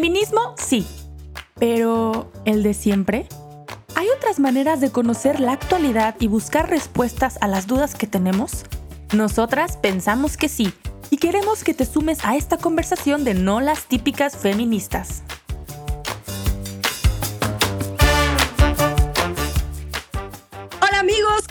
Feminismo, sí. Pero, ¿el de siempre? ¿Hay otras maneras de conocer la actualidad y buscar respuestas a las dudas que tenemos? Nosotras pensamos que sí y queremos que te sumes a esta conversación de no las típicas feministas.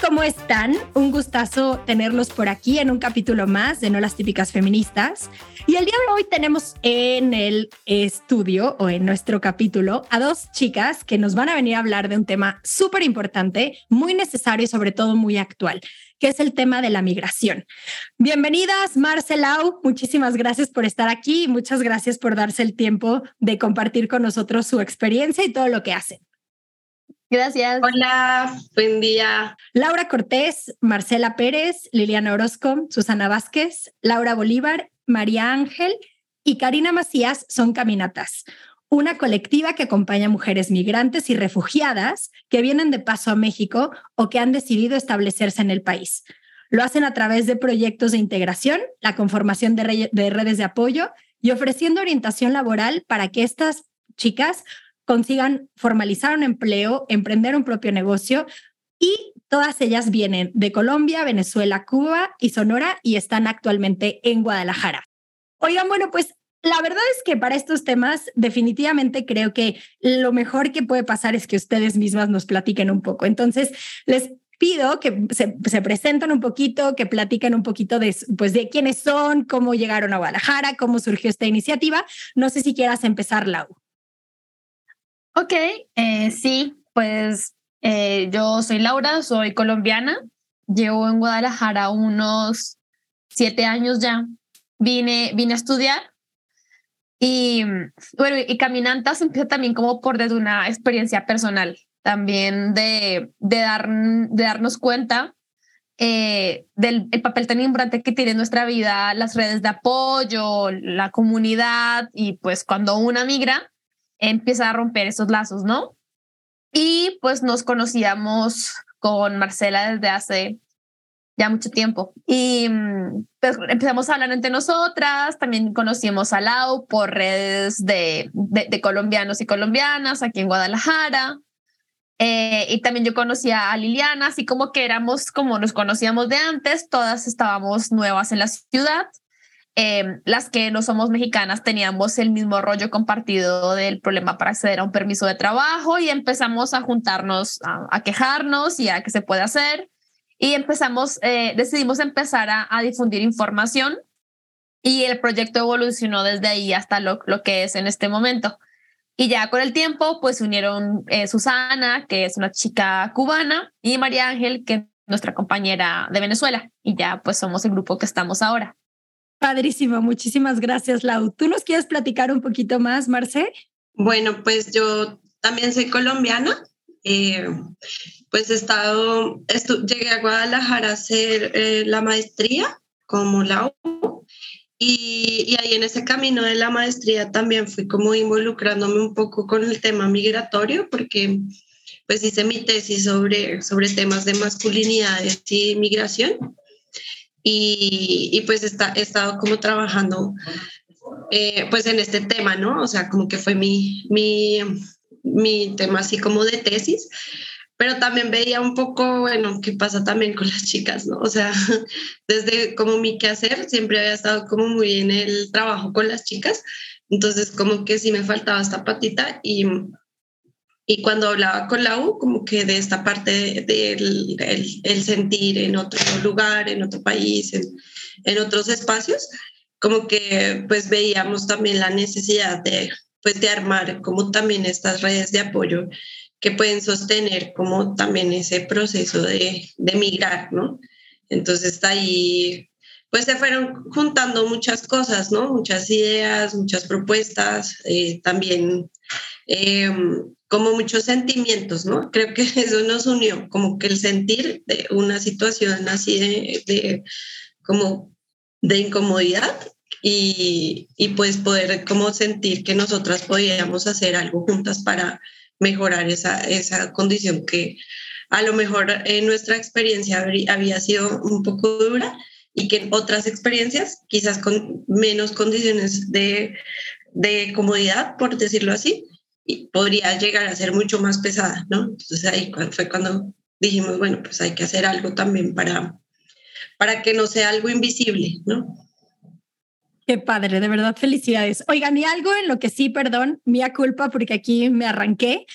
¿Cómo están? Un gustazo tenerlos por aquí en un capítulo más de No las típicas feministas. Y el día de hoy tenemos en el estudio o en nuestro capítulo a dos chicas que nos van a venir a hablar de un tema súper importante, muy necesario y sobre todo muy actual, que es el tema de la migración. Bienvenidas, Marcelau. Muchísimas gracias por estar aquí y muchas gracias por darse el tiempo de compartir con nosotros su experiencia y todo lo que hacen. Gracias. Hola, buen día. Laura Cortés, Marcela Pérez, Liliana Orozco, Susana Vázquez, Laura Bolívar, María Ángel y Karina Macías son Caminatas, una colectiva que acompaña a mujeres migrantes y refugiadas que vienen de paso a México o que han decidido establecerse en el país. Lo hacen a través de proyectos de integración, la conformación de, de redes de apoyo y ofreciendo orientación laboral para que estas chicas consigan formalizar un empleo, emprender un propio negocio y todas ellas vienen de Colombia, Venezuela, Cuba y Sonora y están actualmente en Guadalajara. Oigan, bueno, pues la verdad es que para estos temas definitivamente creo que lo mejor que puede pasar es que ustedes mismas nos platiquen un poco. Entonces, les pido que se, se, presenten un poquito, que platiquen un poquito de, pues, de quiénes son, cómo llegaron a Guadalajara, cómo surgió esta iniciativa. No sé si quieras empezar, Lau. Ok, eh, sí, pues eh, yo soy Laura, soy colombiana, llevo en Guadalajara unos siete años ya. Vine, vine a estudiar y bueno, y Caminantas empieza también como por desde una experiencia personal, también de, de, dar, de darnos cuenta eh, del el papel tan importante que tiene en nuestra vida las redes de apoyo, la comunidad y pues cuando una migra, empieza a romper esos lazos, ¿no? Y pues nos conocíamos con Marcela desde hace ya mucho tiempo. Y mm, pues, empezamos a hablar entre nosotras, también conocimos a Lau por redes de, de, colombianos y colombianas aquí en Guadalajara. Eh, y también yo conocía a Liliana, así como que éramos como nos conocíamos de antes, todas estábamos nuevas en la ciudad Em, las que no somos mexicanas teníamos el mismo rollo compartido del problema para acceder a un permiso de trabajo y empezamos a juntarnos, a, quejarnos y a qué se puede hacer. Y empezamos, eh, decidimos empezar a, difundir información y el proyecto evolucionó desde ahí hasta lo, que es en este momento. Y ya con el tiempo, pues se unieron eh, Susana, que es una chica cubana, y María Ángel, que es nuestra compañera de Venezuela. Y ya pues somos el grupo que estamos ahora. Padrísimo, muchísimas gracias, Lau. ¿Tú nos quieres platicar un poquito más, Marce? Bueno, pues yo también soy colombiana. Eh, pues he estado, llegué a Guadalajara a hacer eh, la maestría como Lau. Y, y, ahí en ese camino de la maestría también fui como involucrándome un poco con el tema migratorio, porque pues hice mi tesis sobre, sobre temas de masculinidades y migración y, pues está, he estado como trabajando eh, pues en este tema, ¿no? O sea, como que fue mi, mi, mi tema así como de tesis, pero también veía un poco, bueno, qué pasa también con las chicas, ¿no? O sea, desde como mi quehacer siempre había estado como muy en el trabajo con las chicas, entonces como que sí me faltaba esta patita y y cuando hablaba con la U, como que de esta parte del el, sentir en otro lugar, en otro país, en, en, otros espacios, como que pues veíamos también la necesidad de, pues, de armar como también estas redes de apoyo que pueden sostener como también ese proceso de, de migrar, ¿no? Entonces ahí pues se fueron juntando muchas cosas, ¿no? Muchas ideas, muchas propuestas, eh, también eh, como muchos sentimientos, ¿no? Creo que eso nos unió, como que el sentir de una situación así de, como de incomodidad y, y, pues poder como sentir que nosotras podíamos hacer algo juntas para mejorar esa, esa condición que a lo mejor en nuestra experiencia había sido un poco dura y que en otras experiencias, quizás con menos condiciones de de comodidad, por decirlo así, y podría llegar a ser mucho más pesada, ¿no? Entonces ahí fue cuando dijimos, bueno, pues hay que hacer algo también para, para que no sea algo invisible, ¿no? Qué padre, de verdad, felicidades. Oigan, y algo en lo que sí, perdón, mía culpa, porque aquí me arranqué.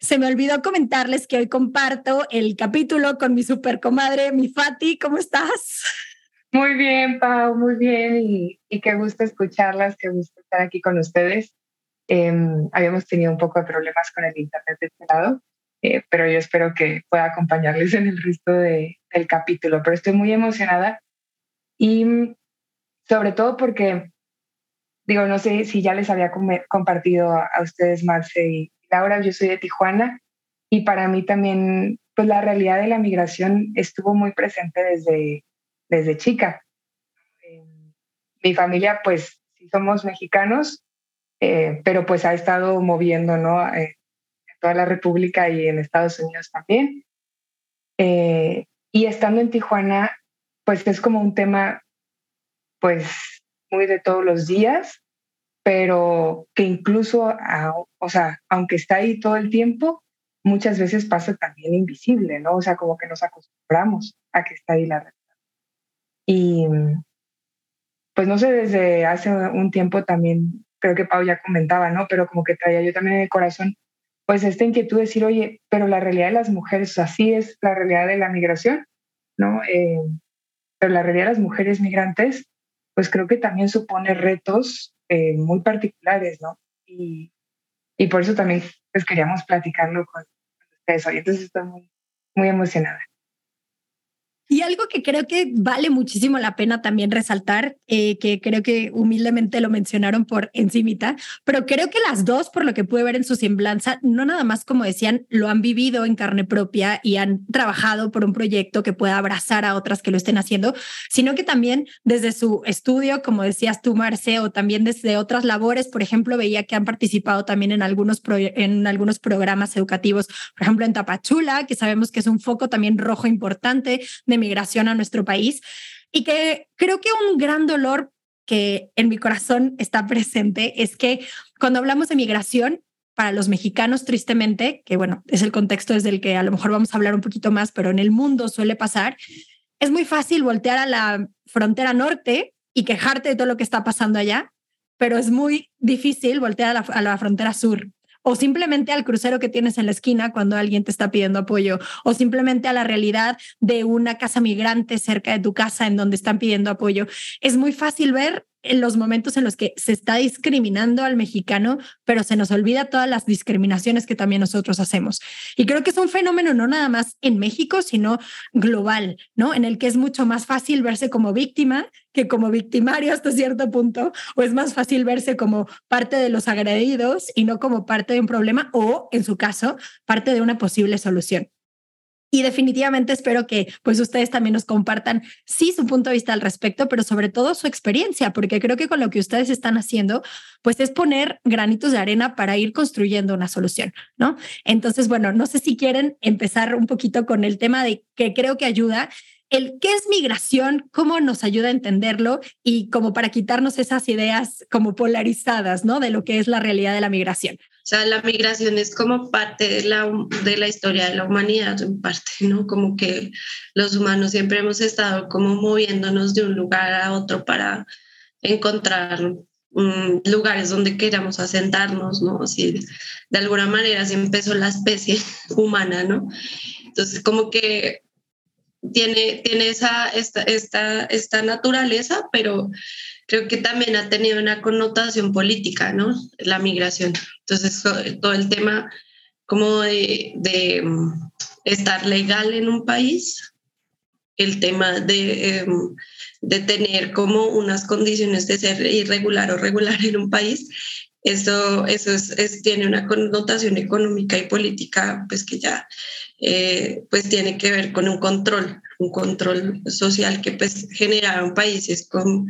Se me olvidó comentarles que hoy comparto el capítulo con mi super comadre, mi Fati. ¿Cómo estás? Muy bien, Pau, muy bien. Y, y qué gusto escucharlas, qué gusto estar aquí con ustedes. Em, habíamos tenido un poco de problemas con el internet de este lado, eh, pero yo espero que pueda acompañarles en el resto de, del capítulo. Pero estoy muy emocionada y sobre todo porque, digo, no sé si ya les había compartido a, ustedes, Marce y Laura, yo soy de Tijuana y para mí también, pues la realidad de la migración estuvo muy presente desde, desde chica. Em, mi familia, pues, sí somos mexicanos, eh, pero pues ha estado moviendo, ¿no? Eh, en toda la República y en Estados Unidos también. Eh, y estando en Tijuana, pues es como un tema, pues, muy de todos los días, pero que incluso, o sea, aunque está ahí todo el tiempo, muchas veces pasa también invisible, ¿no? O sea, como que nos acostumbramos a que está ahí la realidad. Y pues no sé, desde hace un tiempo también creo que Pau ya comentaba, ¿no? Pero como que traía yo también en el corazón, pues esta inquietud de decir, oye, pero la realidad de las mujeres, así es la realidad de la migración, ¿no? Eh, pero la realidad de las mujeres migrantes, pues creo que también supone retos eh, muy particulares, ¿no? Y, por eso también pues queríamos platicarlo con, ustedes hoy. Entonces estoy muy emocionada. Y algo que creo que vale muchísimo la pena también resaltar, eh, que creo que humildemente lo mencionaron por encimita, pero creo que las dos, por lo que pude ver en su semblanza, no nada más como decían, lo han vivido en carne propia y han trabajado por un proyecto que pueda abrazar a otras que lo estén haciendo, sino que también desde su estudio, como decías tú, Marce, o también desde otras labores, por ejemplo, veía que han participado también en algunos, en algunos programas educativos, por ejemplo, en Tapachula, que sabemos que es un foco también rojo importante de migración a nuestro país y que creo que un gran dolor que en mi corazón está presente es que cuando hablamos de migración, para los mexicanos, tristemente, que bueno, es el contexto desde el que a lo mejor vamos a hablar un poquito más, pero en el mundo suele pasar, es muy fácil voltear a la frontera norte y quejarte de todo lo que está pasando allá, pero es muy difícil voltear a la, a la frontera sur o simplemente al crucero que tienes en la esquina cuando alguien te está pidiendo apoyo, o simplemente a la realidad de una casa migrante cerca de tu casa en donde están pidiendo apoyo. Es muy fácil ver en los momentos en los que se está discriminando al mexicano, pero se nos olvida todas las discriminaciones que también nosotros hacemos. Y creo que es un fenómeno no nada más en México, sino global, ¿no? En el que es mucho más fácil verse como víctima que como victimario hasta cierto punto, o es más fácil verse como parte de los agredidos y no como parte de un problema o, en su caso, parte de una posible solución. Y definitivamente espero que pues ustedes también nos compartan, sí, su punto de vista al respecto, pero sobre todo su experiencia, porque creo que con lo que ustedes están haciendo, pues es poner granitos de arena para ir construyendo una solución, ¿no? Entonces, bueno, no sé si quieren empezar un poquito con el tema de que creo que ayuda el qué es migración, cómo nos ayuda a entenderlo y como para quitarnos esas ideas como polarizadas, ¿no? De lo que es la realidad de la migración. O sea, la migración es como parte de la, de la historia de la humanidad, en parte, ¿no? Como que los humanos siempre hemos estado como moviéndonos de un lugar a otro para encontrar mm, lugares donde queramos asentarnos, ¿no? Así, de alguna manera se empezó la especie humana, ¿no? Entonces, como que tiene, tiene esa, esta, esta, esta naturaleza, pero creo que también ha tenido una connotación política, ¿no? La migración. Entonces, todo el tema como de, de mm, estar legal en un país, el tema de, em, de tener como unas condiciones de ser irregular o regular en un país, eso, eso es, tiene una connotación económica y política, pues que ya eh, pues tiene que ver con un control, un control social que pues generaron países con,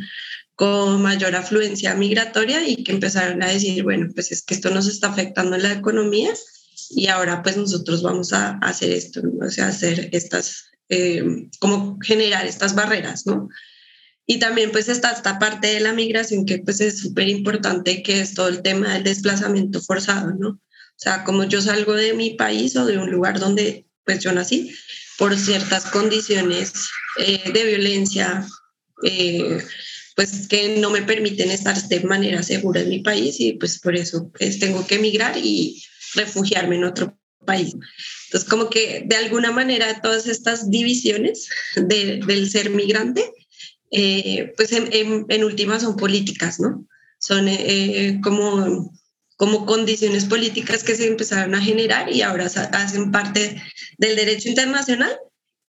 con mayor afluencia migratoria y que empezaron a decir, bueno, pues es que esto nos está afectando en la economía y ahora pues nosotros vamos a, hacer esto, o sea, hacer estas, eh, como generar estas barreras, ¿no? Y también pues está esta parte de la migración que pues es súper importante, que es todo el tema del desplazamiento forzado, ¿no? O sea, como yo salgo de mi país o de un lugar donde pues yo nací, por ciertas condiciones eh, de violencia, eh, pues que no me permiten estar de manera segura en mi país y pues por eso pues, tengo que emigrar y refugiarme en otro país. Entonces, como que de alguna manera todas estas divisiones del ser migrante, eh, pues en, en, última son políticas, ¿no? Son eh, como, como condiciones políticas que se empezaron a generar y ahora hacen parte del derecho internacional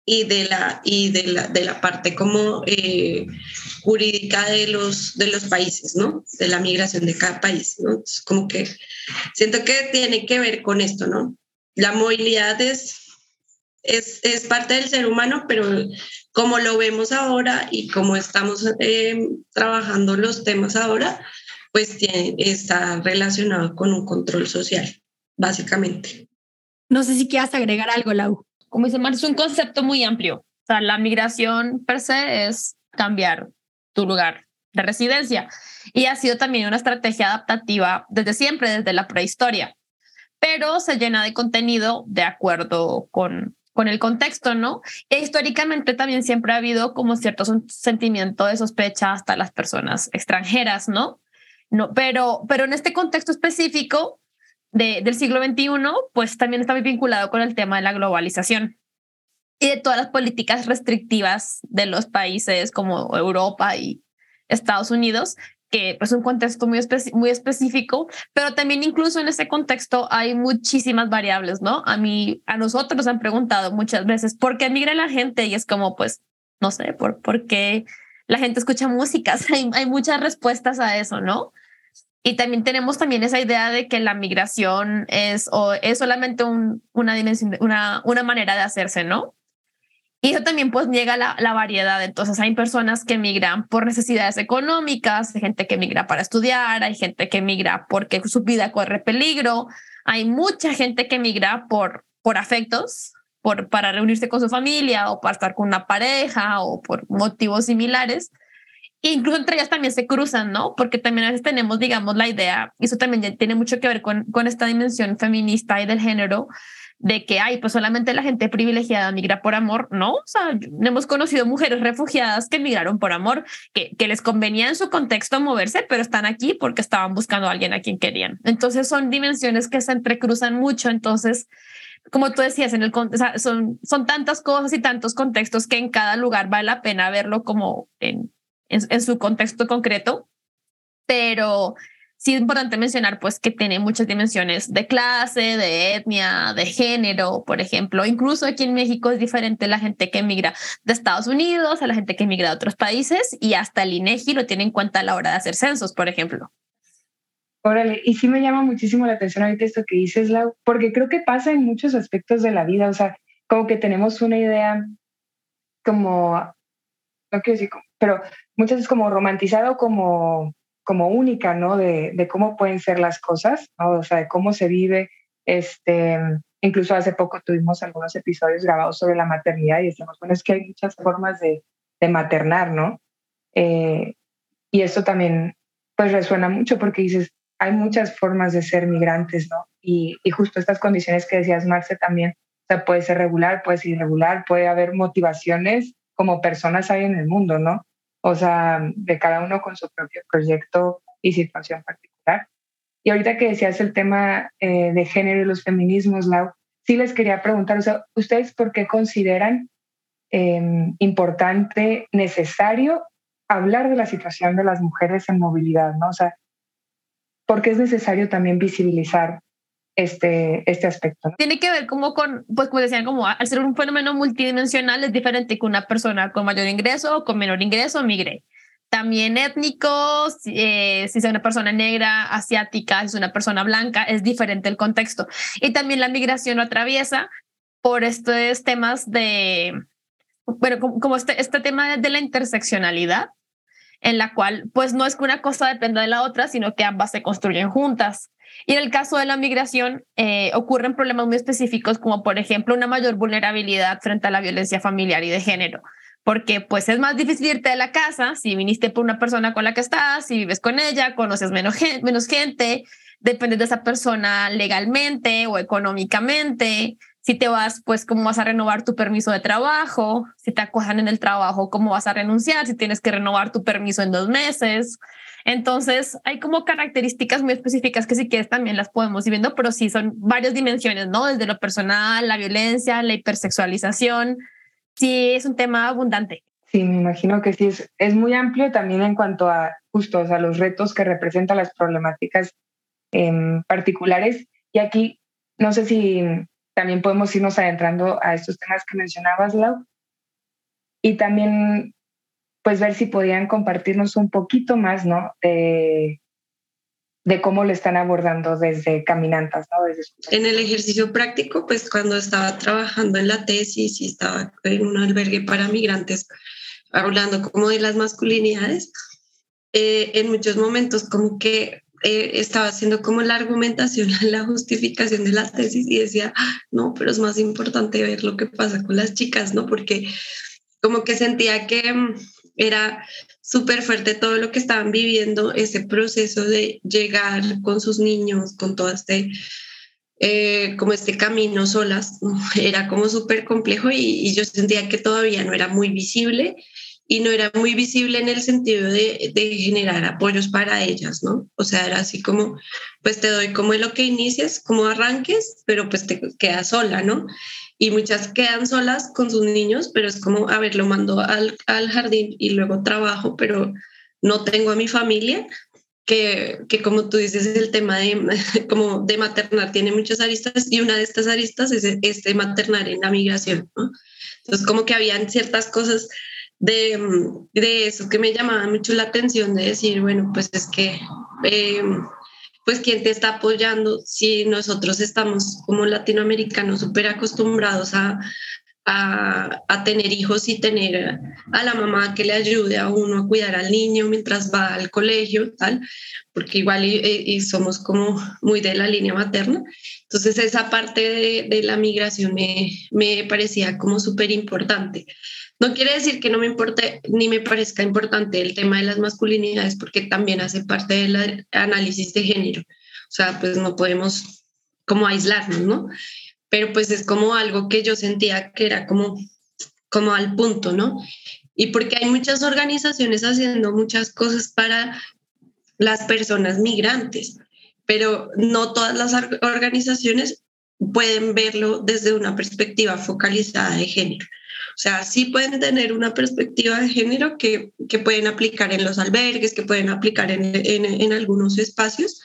y de la, y de la, de la parte como eh, jurídica de los, de los países, ¿no? De la migración de cada país, ¿no? como que siento que tiene que ver con esto, ¿no? La movilidad es, es, es parte del ser humano, pero como lo vemos ahora y como estamos eh, trabajando los temas ahora, pues tiene, está relacionado con un control social, básicamente. No sé si quieras agregar algo, Lau como dice Mar, es un concepto muy amplio. O sea, la migración per se es cambiar tu lugar de residencia y ha sido también una estrategia adaptativa desde siempre, desde la prehistoria, pero se llena de contenido de acuerdo con, con el contexto, ¿no? E históricamente también siempre ha habido como cierto sentimiento de sospecha hasta las personas extranjeras, ¿no? no pero, pero en este contexto específico, del siglo XXI, pues también está muy vinculado con el tema de la globalización y de todas las políticas restrictivas de los países como Europa y Estados Unidos, que es pues, un contexto muy, muy específico, pero también incluso en ese contexto hay muchísimas variables, ¿no? A mí, a nosotros nos han preguntado muchas veces, ¿por qué migra la gente? Y es como, pues, no sé, ¿por, por qué la gente escucha músicas? Hay, hay muchas respuestas a eso, ¿no? Y también tenemos también esa idea de que la migración es, o es solamente un, una dimensión, una, una manera de hacerse, ¿no? Y eso también pues llega la, la variedad. Entonces hay personas que migran por necesidades económicas, hay gente que migra para estudiar, hay gente que migra porque su vida corre peligro, hay mucha gente que migra por, por afectos, por, para reunirse con su familia o para estar con una pareja o por motivos similares incluso entre ellas también se cruzan, ¿no? Porque también a veces tenemos, digamos, la idea, y eso también tiene mucho que ver con, con esta dimensión feminista y del género, de que, ay, pues solamente la gente privilegiada migra por amor, ¿no? O sea, hemos conocido mujeres refugiadas que migraron por amor, que, que les convenía en su contexto moverse, pero están aquí porque estaban buscando a alguien a quien querían. Entonces son dimensiones que se entrecruzan mucho, entonces como tú decías, en el, o sea, son, son tantas cosas y tantos contextos que en cada lugar vale la pena verlo como en, en, su contexto concreto, pero sí es importante mencionar pues que tiene muchas dimensiones de clase, de etnia, de género, por ejemplo. Incluso aquí en México es diferente la gente que emigra de Estados Unidos a la gente que emigra de otros países y hasta el INEGI lo tiene en cuenta a la hora de hacer censos, por ejemplo. Órale, y sí me llama muchísimo la atención ahorita esto que dices, Lau, porque creo que pasa en muchos aspectos de la vida, o sea, como que tenemos una idea como, no quiero decir, pero muchas veces como romantizado como, como única, ¿no? De, de cómo pueden ser las cosas, ¿no? O sea, de cómo se vive. Este, incluso hace poco tuvimos algunos episodios grabados sobre la maternidad y decimos, bueno, es que hay muchas formas de, de maternar, ¿no? Eh, y esto también, pues resuena mucho porque dices, hay muchas formas de ser migrantes, ¿no? Y, y justo estas condiciones que decías, Marce, también, o sea, puede ser regular, puede ser irregular, puede haber motivaciones como personas hay en el mundo, ¿no? O sea, de cada uno con su propio proyecto y situación particular. Y ahorita que decías el tema eh, de género y los feminismos, Lau, sí les quería preguntar, o sea, ¿ustedes por qué consideran em, importante, necesario hablar de la situación de las mujeres en movilidad, ¿no? O sea, ¿por qué es necesario también visibilizar este, este aspecto. Tiene que ver como con, pues como decían, como al ser un fenómeno multidimensional es diferente que una persona con mayor ingreso o con menor ingreso migre. También étnico, eh, si es una persona negra, asiática, si es una persona blanca, es diferente el contexto. Y también la migración lo atraviesa por estos temas de, bueno, como, este, este tema de la interseccionalidad, en la cual pues no es que una cosa dependa de la otra, sino que ambas se construyen juntas. Y en el caso de la migración, eh, ocurren problemas muy específicos, como por ejemplo una mayor vulnerabilidad frente a la violencia familiar y de género. porque pues es más difícil irte de la casa si viniste por una persona con la que estás, si vives con ella, conoces menos gente, menos gente, dependes de esa persona legalmente o económicamente. Si te vas, pues cómo vas a renovar tu permiso de trabajo, si te acojan en el trabajo, cómo vas a renunciar, si tienes que renovar tu permiso en dos meses. Entonces, hay como características muy específicas que si quieres también las podemos ir viendo, pero sí son varias dimensiones, ¿no? Desde lo personal, la violencia, la hipersexualización. Sí, es un tema abundante. Sí, me imagino que sí, es, es muy amplio también en cuanto a justos a los retos que representan las problemáticas em, particulares. Y aquí, no sé si también podemos irnos adentrando a estos temas que mencionabas, Lau. Y también pues ver si podían compartirnos un poquito más, ¿no? De, cómo lo están abordando desde Caminantas, ¿no? en el ejercicio práctico, pues cuando estaba trabajando en la tesis y estaba en un albergue para migrantes, hablando como de las masculinidades, eh, en muchos momentos como que eh, estaba haciendo como la argumentación, la justificación de la tesis y decía, ah, no, pero es más importante ver lo que pasa con las chicas, ¿no? Porque como que sentía que mm, era súper fuerte todo lo que estaban viviendo, ese proceso de llegar con sus niños, con todo este, eh, como este camino solas, era como súper complejo y, yo sentía que todavía no era muy visible y no era muy visible en el sentido de, de, generar apoyos para ellas, ¿no? O sea, era así como, pues te doy como lo que inicies, como arranques, pero pues te quedas sola, ¿no? y muchas quedan solas con sus niños, pero es como, a ver, lo mando al, al jardín y luego trabajo, pero no tengo a mi familia, que, que, como tú dices, el tema de, como de maternar tiene muchas aristas y una de estas aristas es este maternar en la migración. ¿no? Entonces, como que habían ciertas cosas de, de, eso que me llamaban mucho la atención, de decir, bueno, pues es que eh, pues quién te está apoyando si nosotros estamos como latinoamericanos súper acostumbrados a, a, tener hijos y tener a la mamá que le ayude a uno a cuidar al niño mientras va al colegio, tal, porque igual y, somos como muy de la línea materna. Entonces esa parte de, de la migración me, me parecía como súper importante. No quiere decir que no me importe ni me parezca importante el tema de las masculinidades, porque también hace parte del análisis de género. O sea, pues no podemos como aislarnos, ¿no? Pero pues es como algo que yo sentía que era como, como al punto, ¿no? Y porque hay muchas organizaciones haciendo muchas cosas para las personas migrantes, pero no todas las organizaciones pueden verlo desde una perspectiva focalizada de género. O sea, sí pueden tener una perspectiva de género que, que pueden aplicar en los albergues, que pueden aplicar en, en, en, algunos espacios,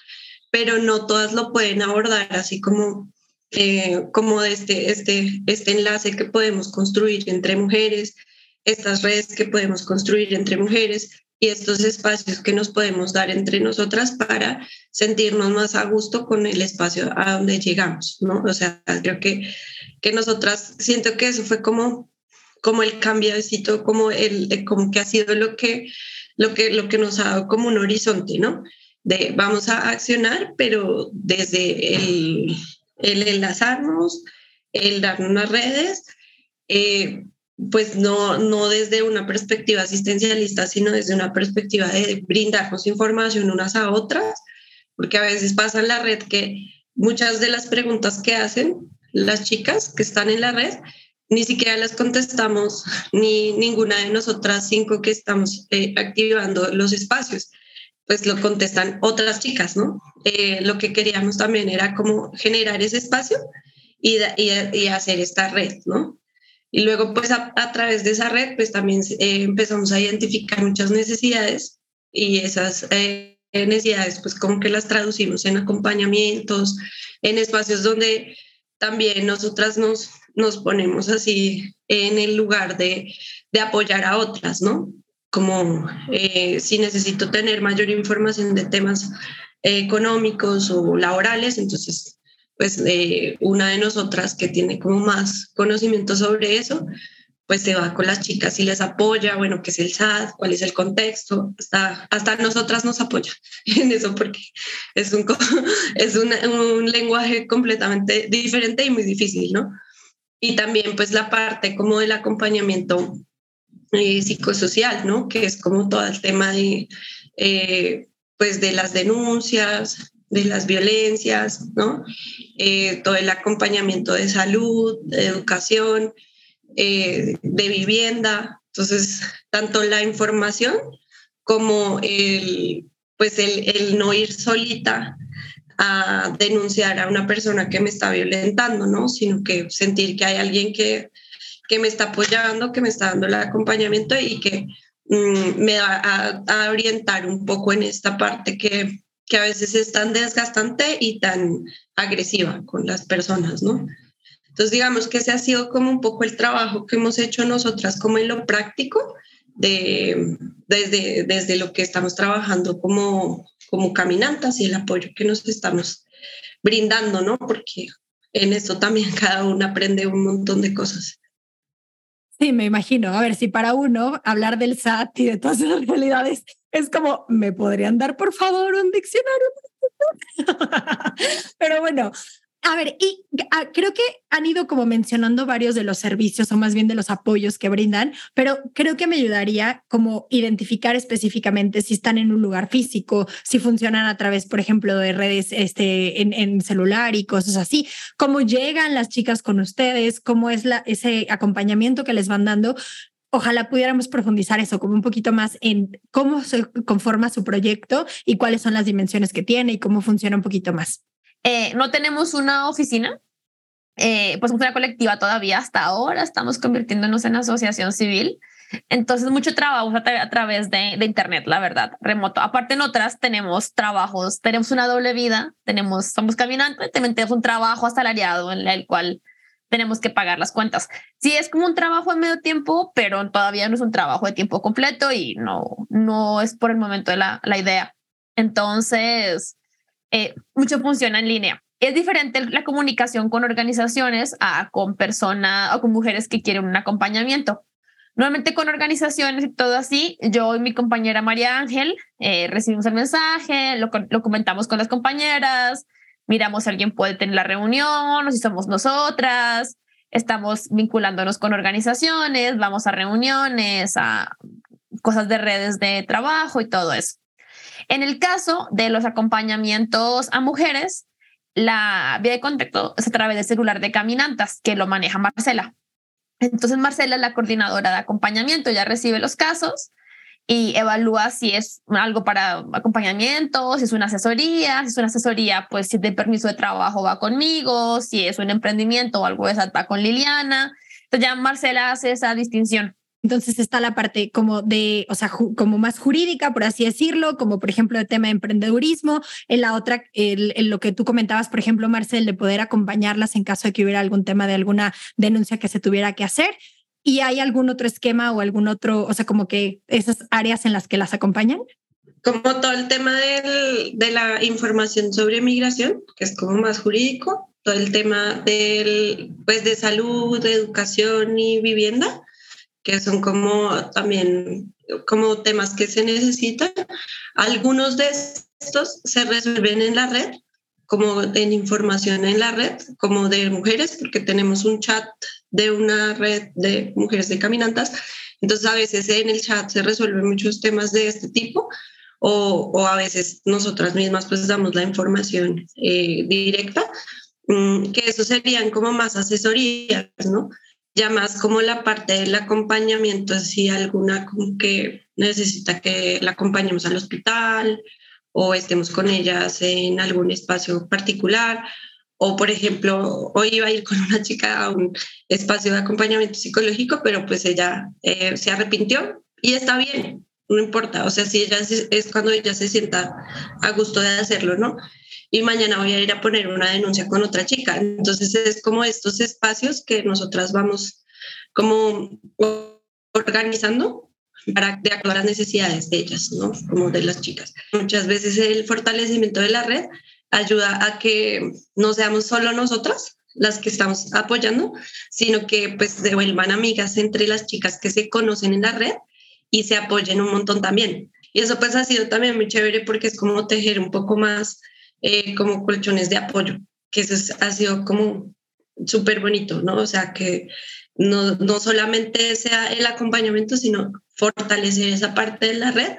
pero no todas lo pueden abordar así como, eh, como este, este, este enlace que podemos construir entre mujeres, estas redes que podemos construir entre mujeres y estos espacios que nos podemos dar entre nosotras para sentirnos más a gusto con el espacio a donde llegamos, ¿no? O sea, creo que, que nosotras, siento que eso fue como como el cambiocito, como, el, como que ha sido lo que, lo, que, lo que nos ha dado como un horizonte, ¿no? De vamos a accionar, pero desde el, el enlazarnos, el dar unas redes, eh, pues no, no desde una perspectiva asistencialista, sino desde una perspectiva de brindarnos información unas a otras, porque a veces pasa en la red que muchas de las preguntas que hacen las chicas que están en la red ni siquiera las contestamos, ni ninguna de nosotras cinco que estamos eh, activando los espacios, pues lo contestan otras chicas, ¿no? Eh, lo que queríamos también era como generar ese espacio y, y, hacer esta red, ¿no? Y luego, pues a, través de esa red, pues también eh, empezamos a identificar muchas necesidades y esas necesidades, pues como que las traducimos en acompañamientos, en espacios donde también nosotras nos nos ponemos así en el lugar de, de apoyar a otras, ¿no? Como eh, si necesito tener mayor información de temas económicos o laborales, entonces, pues eh, una de nosotras que tiene como más conocimiento sobre eso, pues se va con las chicas y les apoya, bueno, qué es el SAT, cuál es el contexto, hasta, hasta nosotras nos apoya en eso porque es, un, es un, un lenguaje completamente diferente y muy difícil, ¿no? Y también pues la parte como del acompañamiento eh, psicosocial, ¿no? Que es como todo el tema de, eh, pues de las denuncias, de las violencias, ¿no? Eh, todo el acompañamiento de salud, de educación, de vivienda. Entonces, tanto la información como el, pues el, el no ir solita a denunciar a una persona que me está violentando, ¿no? Sino que sentir que hay alguien que, que me está apoyando, que me está dando el acompañamiento y que mm, me va a, orientar un poco en esta parte que, que a veces es tan desgastante y tan agresiva con las personas, ¿no? Entonces, digamos que ese ha sido como un poco el trabajo que hemos hecho nosotras como en lo práctico, de, desde, desde lo que estamos trabajando como, como caminantas y el apoyo que nos estamos brindando, ¿no? Porque en esto también cada uno aprende un montón de cosas. Sí, me imagino. A ver, si para uno hablar del SAT y de todas esas realidades es como, ¿me podrían dar por favor un diccionario? Pero bueno, a ver, y ah, creo que han ido como mencionando varios de los servicios o más bien de los apoyos que brindan, pero creo que me ayudaría como identificar específicamente si están en un lugar físico, si funcionan a través, por ejemplo, de redes este, en, celular y cosas así, cómo llegan las chicas con ustedes, cómo es la, ese acompañamiento que les van dando. Ojalá pudiéramos profundizar eso como un poquito más en cómo se conforma su proyecto y cuáles son las dimensiones que tiene y cómo funciona un poquito más. Eh, no tenemos una oficina, eh, pues una colectiva todavía hasta ahora, estamos convirtiéndonos en asociación civil. Entonces, mucho trabajo a, través de, Internet, la verdad, remoto. Aparte, en otras tenemos trabajos, tenemos una doble vida, tenemos, somos caminantes, también tenemos un trabajo asalariado en el cual tenemos que pagar las cuentas. Sí, es como un trabajo de medio tiempo, pero todavía no es un trabajo de tiempo completo y no, no es por el momento la, la idea. Entonces, eh, mucho funciona en línea. Es diferente la comunicación con organizaciones a con personas o con mujeres que quieren un acompañamiento. Normalmente con organizaciones y todo así, yo y mi compañera María Ángel eh, recibimos el mensaje, lo, lo, comentamos con las compañeras, miramos si alguien puede tener la reunión o si somos nosotras, estamos vinculándonos con organizaciones, vamos a reuniones, a cosas de redes de trabajo y todo eso. En el caso de los acompañamientos a mujeres, la vía de contacto es a través del celular de caminantas, que lo maneja Marcela. Entonces, Marcela es la coordinadora de acompañamiento, ya recibe los casos y evalúa si es algo para acompañamiento, si es una asesoría, si es una asesoría, pues si de permiso de trabajo va conmigo, si es un emprendimiento o algo de esa va con Liliana. Entonces ya Marcela hace esa distinción. Entonces está la parte como de, o sea, como más jurídica, por así decirlo, como por ejemplo el tema de emprendedurismo, en la otra, el, lo que tú comentabas, por ejemplo, Marcel, de poder acompañarlas en caso de que hubiera algún tema de alguna denuncia que se tuviera que hacer. ¿Y hay algún otro esquema o algún otro, o sea, como que esas áreas en las que las acompañan? Como todo el tema del, de la información sobre migración, que es como más jurídico, todo el tema del, pues de salud, de educación y vivienda que son como también como temas que se necesitan. Algunos de estos se resuelven en la red, como en información en la red, como de mujeres, porque tenemos un chat de una red de mujeres de caminantas. Entonces a veces en el chat se resuelven muchos temas de este tipo o, o a veces nosotras mismas pues damos la información eh, directa, mm, que eso serían como más asesorías, ¿no? Ya más como la parte del acompañamiento, si alguna como que necesita que la acompañemos al hospital o estemos con ellas en algún espacio particular. O, por ejemplo, hoy iba a ir con una chica a un espacio de acompañamiento psicológico, pero pues ella eh, se arrepintió y está bien, no importa. O sea, si ella es cuando ella se sienta a gusto de hacerlo, ¿no? y mañana voy a ir a poner una denuncia con otra chica. Entonces es como estos espacios que nosotras vamos como organizando para de acuerdo a las necesidades de ellas, ¿no? Como de las chicas. Muchas veces el fortalecimiento de la red ayuda a que no seamos solo nosotras las que estamos apoyando, sino que pues se vuelvan amigas entre las chicas que se conocen en la red y se apoyen un montón también. Y eso pues ha sido también muy chévere porque es como tejer un poco más eh, como colchones de apoyo, que eso ha sido como súper bonito, ¿no? O sea, que no, no solamente sea el acompañamiento, sino fortalecer esa parte de la red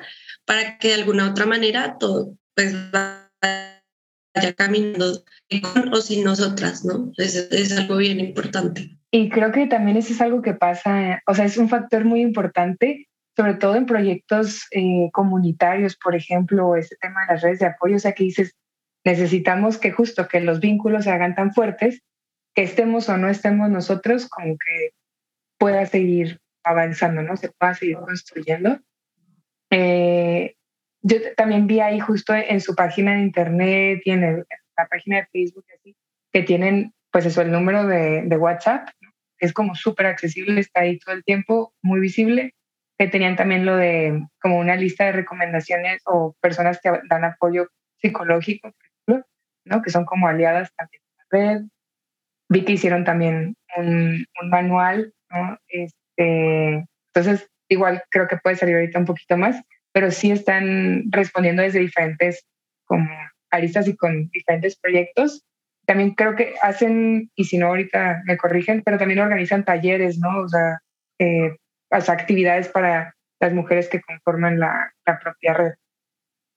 para que de alguna otra manera todo pues vaya caminando con o sin nosotras, ¿no? Es, es algo bien importante. Y creo que también eso es algo que pasa, o sea, es un factor muy importante, sobre todo en proyectos eh, comunitarios, por ejemplo, ese tema de las redes de apoyo, o sea, que dices, necesitamos que justo que los vínculos se hagan tan fuertes, que estemos o no estemos nosotros, como que pueda seguir avanzando, ¿no? Se pueda seguir construyendo. Eh, yo también vi ahí justo en su página de internet y en, la página de Facebook que tienen pues eso, el número de, de WhatsApp, es como súper accesible, está ahí todo el tiempo, muy visible, que tenían también lo de como una lista de recomendaciones o personas que dan apoyo psicológico, ¿no? que son como aliadas también en la red. Vi que hicieron también un, un manual, ¿no? este, entonces igual creo que puede salir ahorita un poquito más, pero sí están respondiendo desde diferentes como aristas y con diferentes proyectos. También creo que hacen, y si no ahorita me corrigen, pero también organizan talleres, ¿no? O sea, eh, las actividades para las mujeres que conforman la, la propia red.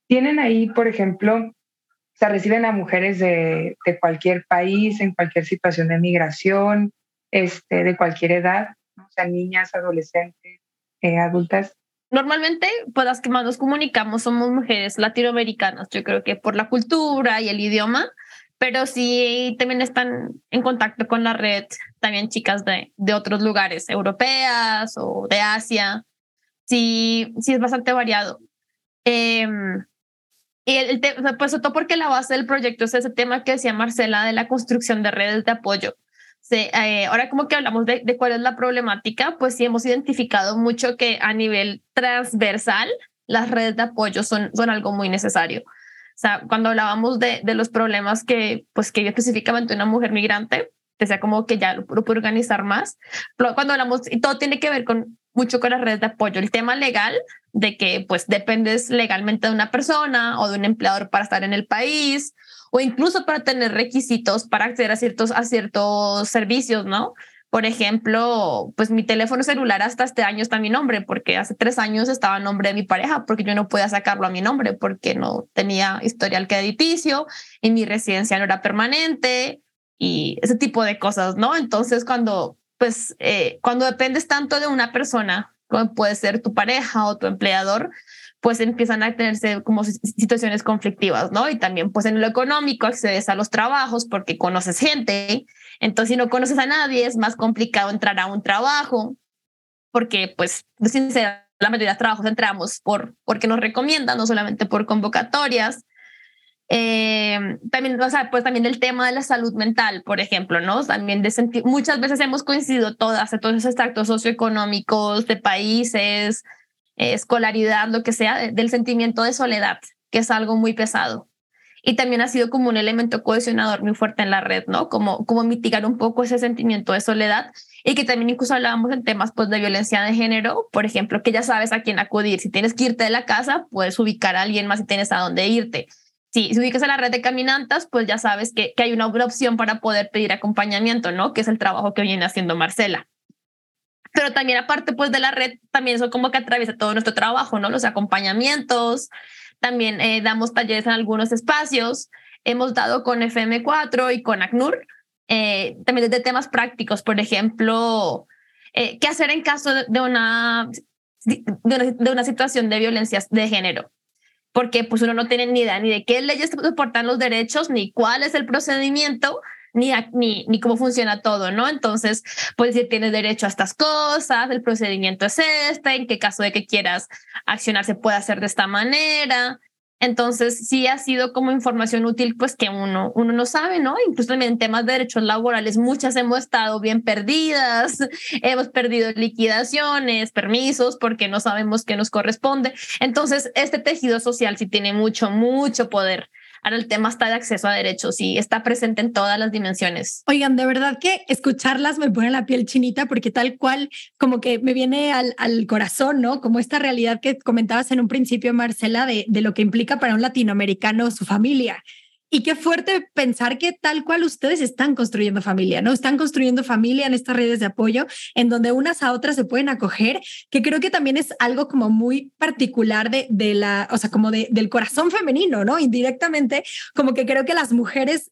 Tienen ahí, por ejemplo, o sea, reciben a mujeres de, de cualquier país, en cualquier situación de migración, este, de cualquier edad, o sea, niñas, adolescentes, eh, adultas. Normalmente, pues las que más nos comunicamos somos mujeres latinoamericanas, yo creo que por la cultura y el idioma, pero sí también están en contacto con la red también chicas de, de otros lugares, europeas o de Asia. Sí, sí es bastante variado. Eh, y el, pues todo porque la base del proyecto es ese tema que decía Marcela de la construcción de redes de apoyo. Sí, eh, ahora como que hablamos de, de, cuál es la problemática, pues sí hemos identificado mucho que a nivel transversal las redes de apoyo son, son algo muy necesario. Sea, cuando hablábamos de, de los problemas que, pues que específicamente una mujer migrante, decía como que ya lo, lo puede organizar más. Cuando hablamos, y todo tiene que ver con mucho con las redes de apoyo, el tema legal, de que pues dependes legalmente de una persona o de un empleador para estar en el país, o incluso para tener requisitos para acceder a ciertos, a ciertos servicios, ¿no? Por ejemplo, pues mi teléfono celular hasta este año está a mi nombre, porque hace tres años estaba a nombre de mi pareja, porque yo no podía sacarlo a mi nombre, porque no tenía historial crediticio y mi residencia no era permanente y ese tipo de cosas, ¿no? Entonces, cuando, pues, eh, cuando dependes tanto de una persona, como puede ser tu pareja o tu empleador, pues empiezan a tenerse como situaciones conflictivas, ¿no? Y también pues en lo económico accedes a los trabajos porque conoces gente, entonces si no conoces a nadie es más complicado entrar a un trabajo porque pues sinceramente la mayoría de trabajos entramos por porque nos recomiendan, no solamente por convocatorias. Eh, también, o sea, pues también el tema de la salud mental, por ejemplo, ¿no? También de sentir, muchas veces hemos coincidido todas, todos esos extractos socioeconómicos de países, escolaridad, lo que sea, del sentimiento de soledad, que es algo muy pesado. Y también ha sido como un elemento cohesionador muy fuerte en la red, ¿no? Como, como mitigar un poco ese sentimiento de soledad y que también incluso hablábamos en temas pues, de violencia de género, por ejemplo, que ya sabes a quién acudir. Si tienes que irte de la casa, puedes ubicar a alguien más y tienes a dónde irte. Si, si ubicas a la red de caminantas, pues ya sabes que, que hay una opción para poder pedir acompañamiento, ¿no? Que es el trabajo que viene haciendo Marcela pero también aparte pues de la red, también eso como que atraviesa todo nuestro trabajo, ¿no? Los acompañamientos, también eh, damos talleres en algunos espacios, hemos dado con FM4 y con ACNUR, eh, también de temas prácticos, por ejemplo, eh, qué hacer en caso de una, de una, de una situación de violencia de género porque pues uno no tiene ni idea ni de qué leyes soportan los derechos, ni cuál es el procedimiento, ni, ni, ni cómo funciona todo, ¿no? Entonces, puedes decir, tienes derecho a estas cosas, el procedimiento es este, en qué caso de que quieras accionar se puede hacer de esta manera. Entonces, sí ha sido como información útil, pues que uno, uno no sabe, ¿no? Incluso también en temas de derechos laborales, muchas hemos estado bien perdidas, hemos perdido liquidaciones, permisos, porque no sabemos qué nos corresponde. Entonces, este tejido social sí tiene mucho, mucho poder Ahora el tema está de acceso a derechos y está presente en todas las dimensiones. Oigan, de verdad que escucharlas me pone la piel chinita porque tal cual como que me viene al, al corazón, ¿no? Como esta realidad que comentabas en un principio, Marcela, de, de lo que implica para un latinoamericano su familia. Y qué fuerte pensar que tal cual ustedes están construyendo familia, ¿no? Están construyendo familia en estas redes de apoyo, en donde unas a otras se pueden acoger, que creo que también es algo como muy particular de, de la, o sea, como de, del corazón femenino, ¿no? Indirectamente, como que creo que las mujeres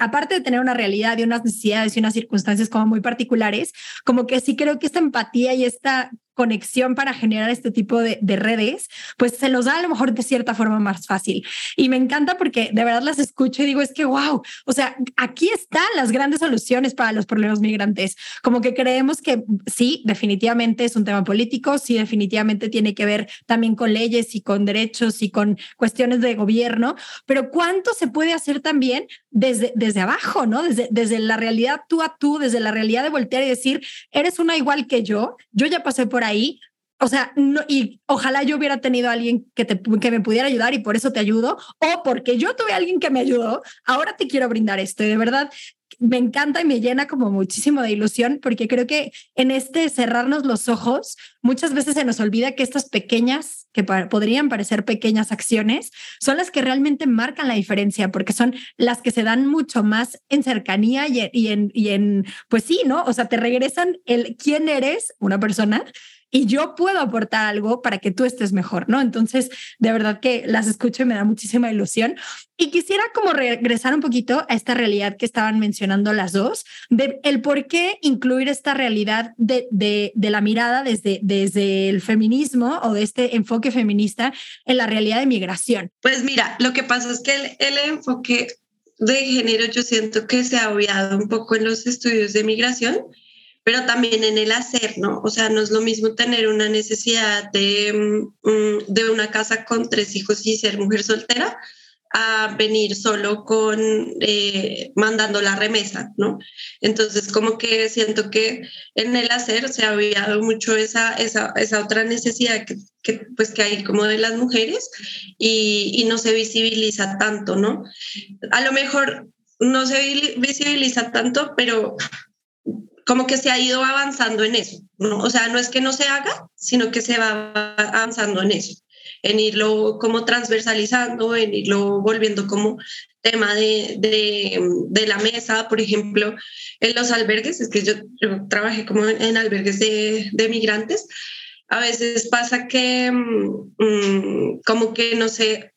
aparte de tener una realidad y unas necesidades y unas circunstancias como muy particulares, como que sí creo que esta empatía y esta conexión para generar este tipo de, redes, pues se los da a lo mejor de cierta forma más fácil. Y me encanta porque de verdad las escucho y digo, es que, wow, o sea, aquí están las grandes soluciones para los problemas migrantes. Como que creemos que sí, definitivamente es un tema político, sí, definitivamente tiene que ver también con leyes y con derechos y con cuestiones de gobierno, pero ¿cuánto se puede hacer también desde, desde abajo, ¿no? Desde, desde la realidad tú a tú, desde la realidad de voltear y decir, eres una igual que yo, yo ya pasé por ahí. O sea, no, y ojalá yo hubiera tenido alguien que, te, que me pudiera ayudar y por eso te ayudo, o porque yo tuve alguien que me ayudó, ahora te quiero brindar esto. Y de verdad, me encanta y me llena como muchísimo de ilusión porque creo que en este cerrarnos los ojos, muchas veces se nos olvida que estas pequeñas, que podrían parecer pequeñas acciones, son las que realmente marcan la diferencia porque son las que se dan mucho más en cercanía y, en, y en, pues sí, ¿no? O sea, te regresan el quién eres, una persona, y yo puedo aportar algo para que tú estés mejor, ¿no? Entonces, de verdad que las escucho y me da muchísima ilusión. Y quisiera como regresar un poquito a esta realidad que estaban mencionando las dos, de el por qué incluir esta realidad de, de, de la mirada desde, desde el feminismo o de este enfoque feminista en la realidad de migración. Pues mira, lo que pasa es que el, el enfoque de género yo siento que se ha obviado un poco en los estudios de migración pero también en el hacer, ¿no? O sea, no es lo mismo tener una necesidad de, mm, mm, de una casa con tres hijos y ser mujer soltera a venir solo con eh, mandando la remesa, ¿no? Entonces, como que siento que en el hacer se ha olvidado mucho esa, esa, esa otra necesidad que, que, pues, que hay como de las mujeres y, y no se visibiliza tanto, ¿no? A lo mejor no se visibiliza tanto, pero como que se ha ido avanzando en eso, ¿no? O sea, no es que no se haga, sino que se va avanzando en eso, en irlo como transversalizando, en irlo volviendo como tema de, de, la mesa, por ejemplo, en los albergues, es que yo, trabajé como en, albergues de, de, migrantes, a veces pasa que mm, como que no se,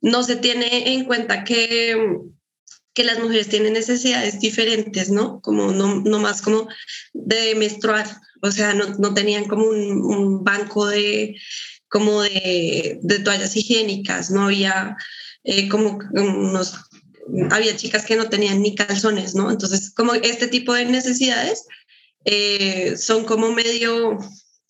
no se tiene en cuenta que que las mujeres tienen necesidades diferentes, ¿no? Como no, no más como de menstruar, o sea, no, no tenían como un, banco de, como de, de, toallas higiénicas, no había eh, como unos, había chicas que no tenían ni calzones, ¿no? Entonces, como este tipo de necesidades eh, son como medio,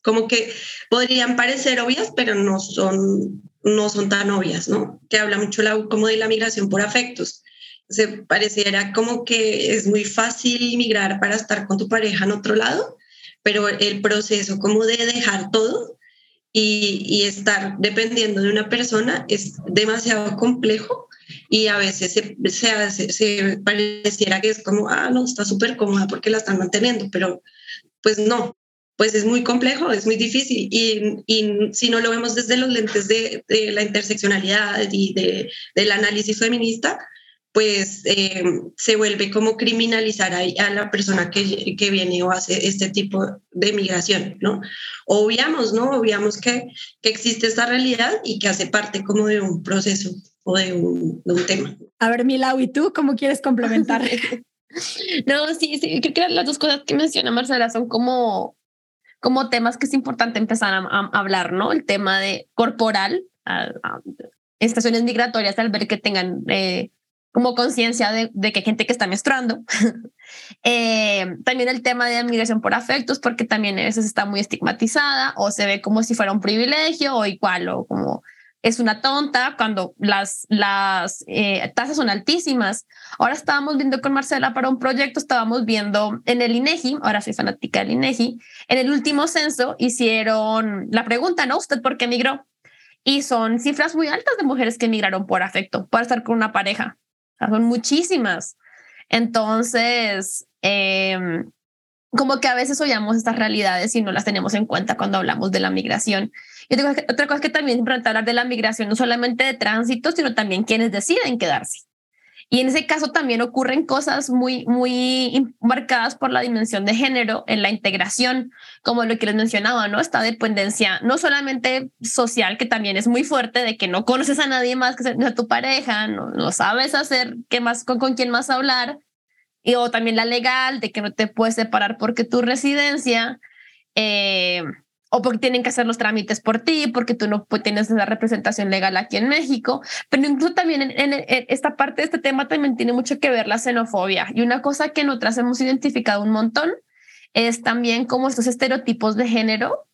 como que podrían parecer obvias, pero no son, no son tan obvias, ¿no? Que habla mucho la, como de la migración por afectos se pareciera como que es muy fácil migrar para estar con tu pareja en otro lado, pero el proceso como de dejar todo y, estar dependiendo de una persona es demasiado complejo y a veces se, se, se pareciera que es como, ah, no, está súper cómoda porque la están manteniendo, pero pues no, pues es muy complejo, es muy difícil. Y, si no lo vemos desde los lentes de, la interseccionalidad y de, del análisis feminista, pues eh, se vuelve como criminalizar a, la persona que, que, viene o hace este tipo de migración, ¿no? Obviamos, ¿no? Obviamos que, que existe esta realidad y que hace parte como de un proceso o de un, de un tema. A ver, Milau, ¿y tú cómo quieres complementar? no, sí, sí, creo que las dos cosas que menciona Marcela son como, como temas que es importante empezar a, hablar, ¿no? El tema de corporal, estaciones migratorias, al ver que tengan... Eh, como conciencia de, que hay gente que está menstruando. Eh, también el tema de migración por afectos, porque también a veces está muy estigmatizada o se ve como si fuera un privilegio o igual o como es una tonta cuando las, las eh, tasas son altísimas. Ahora estábamos viendo con Marcela para un proyecto, estábamos viendo en el INEGI, ahora soy fanática del INEGI, en el último censo hicieron la pregunta, ¿no? ¿Usted por qué migró? Y son cifras muy altas de mujeres que migraron por afecto, para estar con una pareja son muchísimas. Entonces, em, como que a veces oyamos estas realidades y no las tenemos en cuenta cuando hablamos de la migración. Y otra cosa que también es importante hablar de la migración, no solamente de tránsito, sino también quienes deciden quedarse. Y en ese caso también ocurren cosas muy, muy marcadas por la dimensión de género en la integración, como lo que les mencionaba, ¿no? Esta dependencia, no solamente social, que también es muy fuerte, de que no conoces a nadie más que sea tu pareja, no, no sabes hacer qué más, con, con quién más hablar, y o también la legal, de que no te puedes separar porque tu residencia, eh, o porque tienen que hacer los trámites por ti, porque tú no tienes la representación legal aquí en México. Pero incluso también en, esta parte de este tema también tiene mucho que ver la xenofobia. Y una cosa que nosotras hemos identificado un montón es también como estos estereotipos de género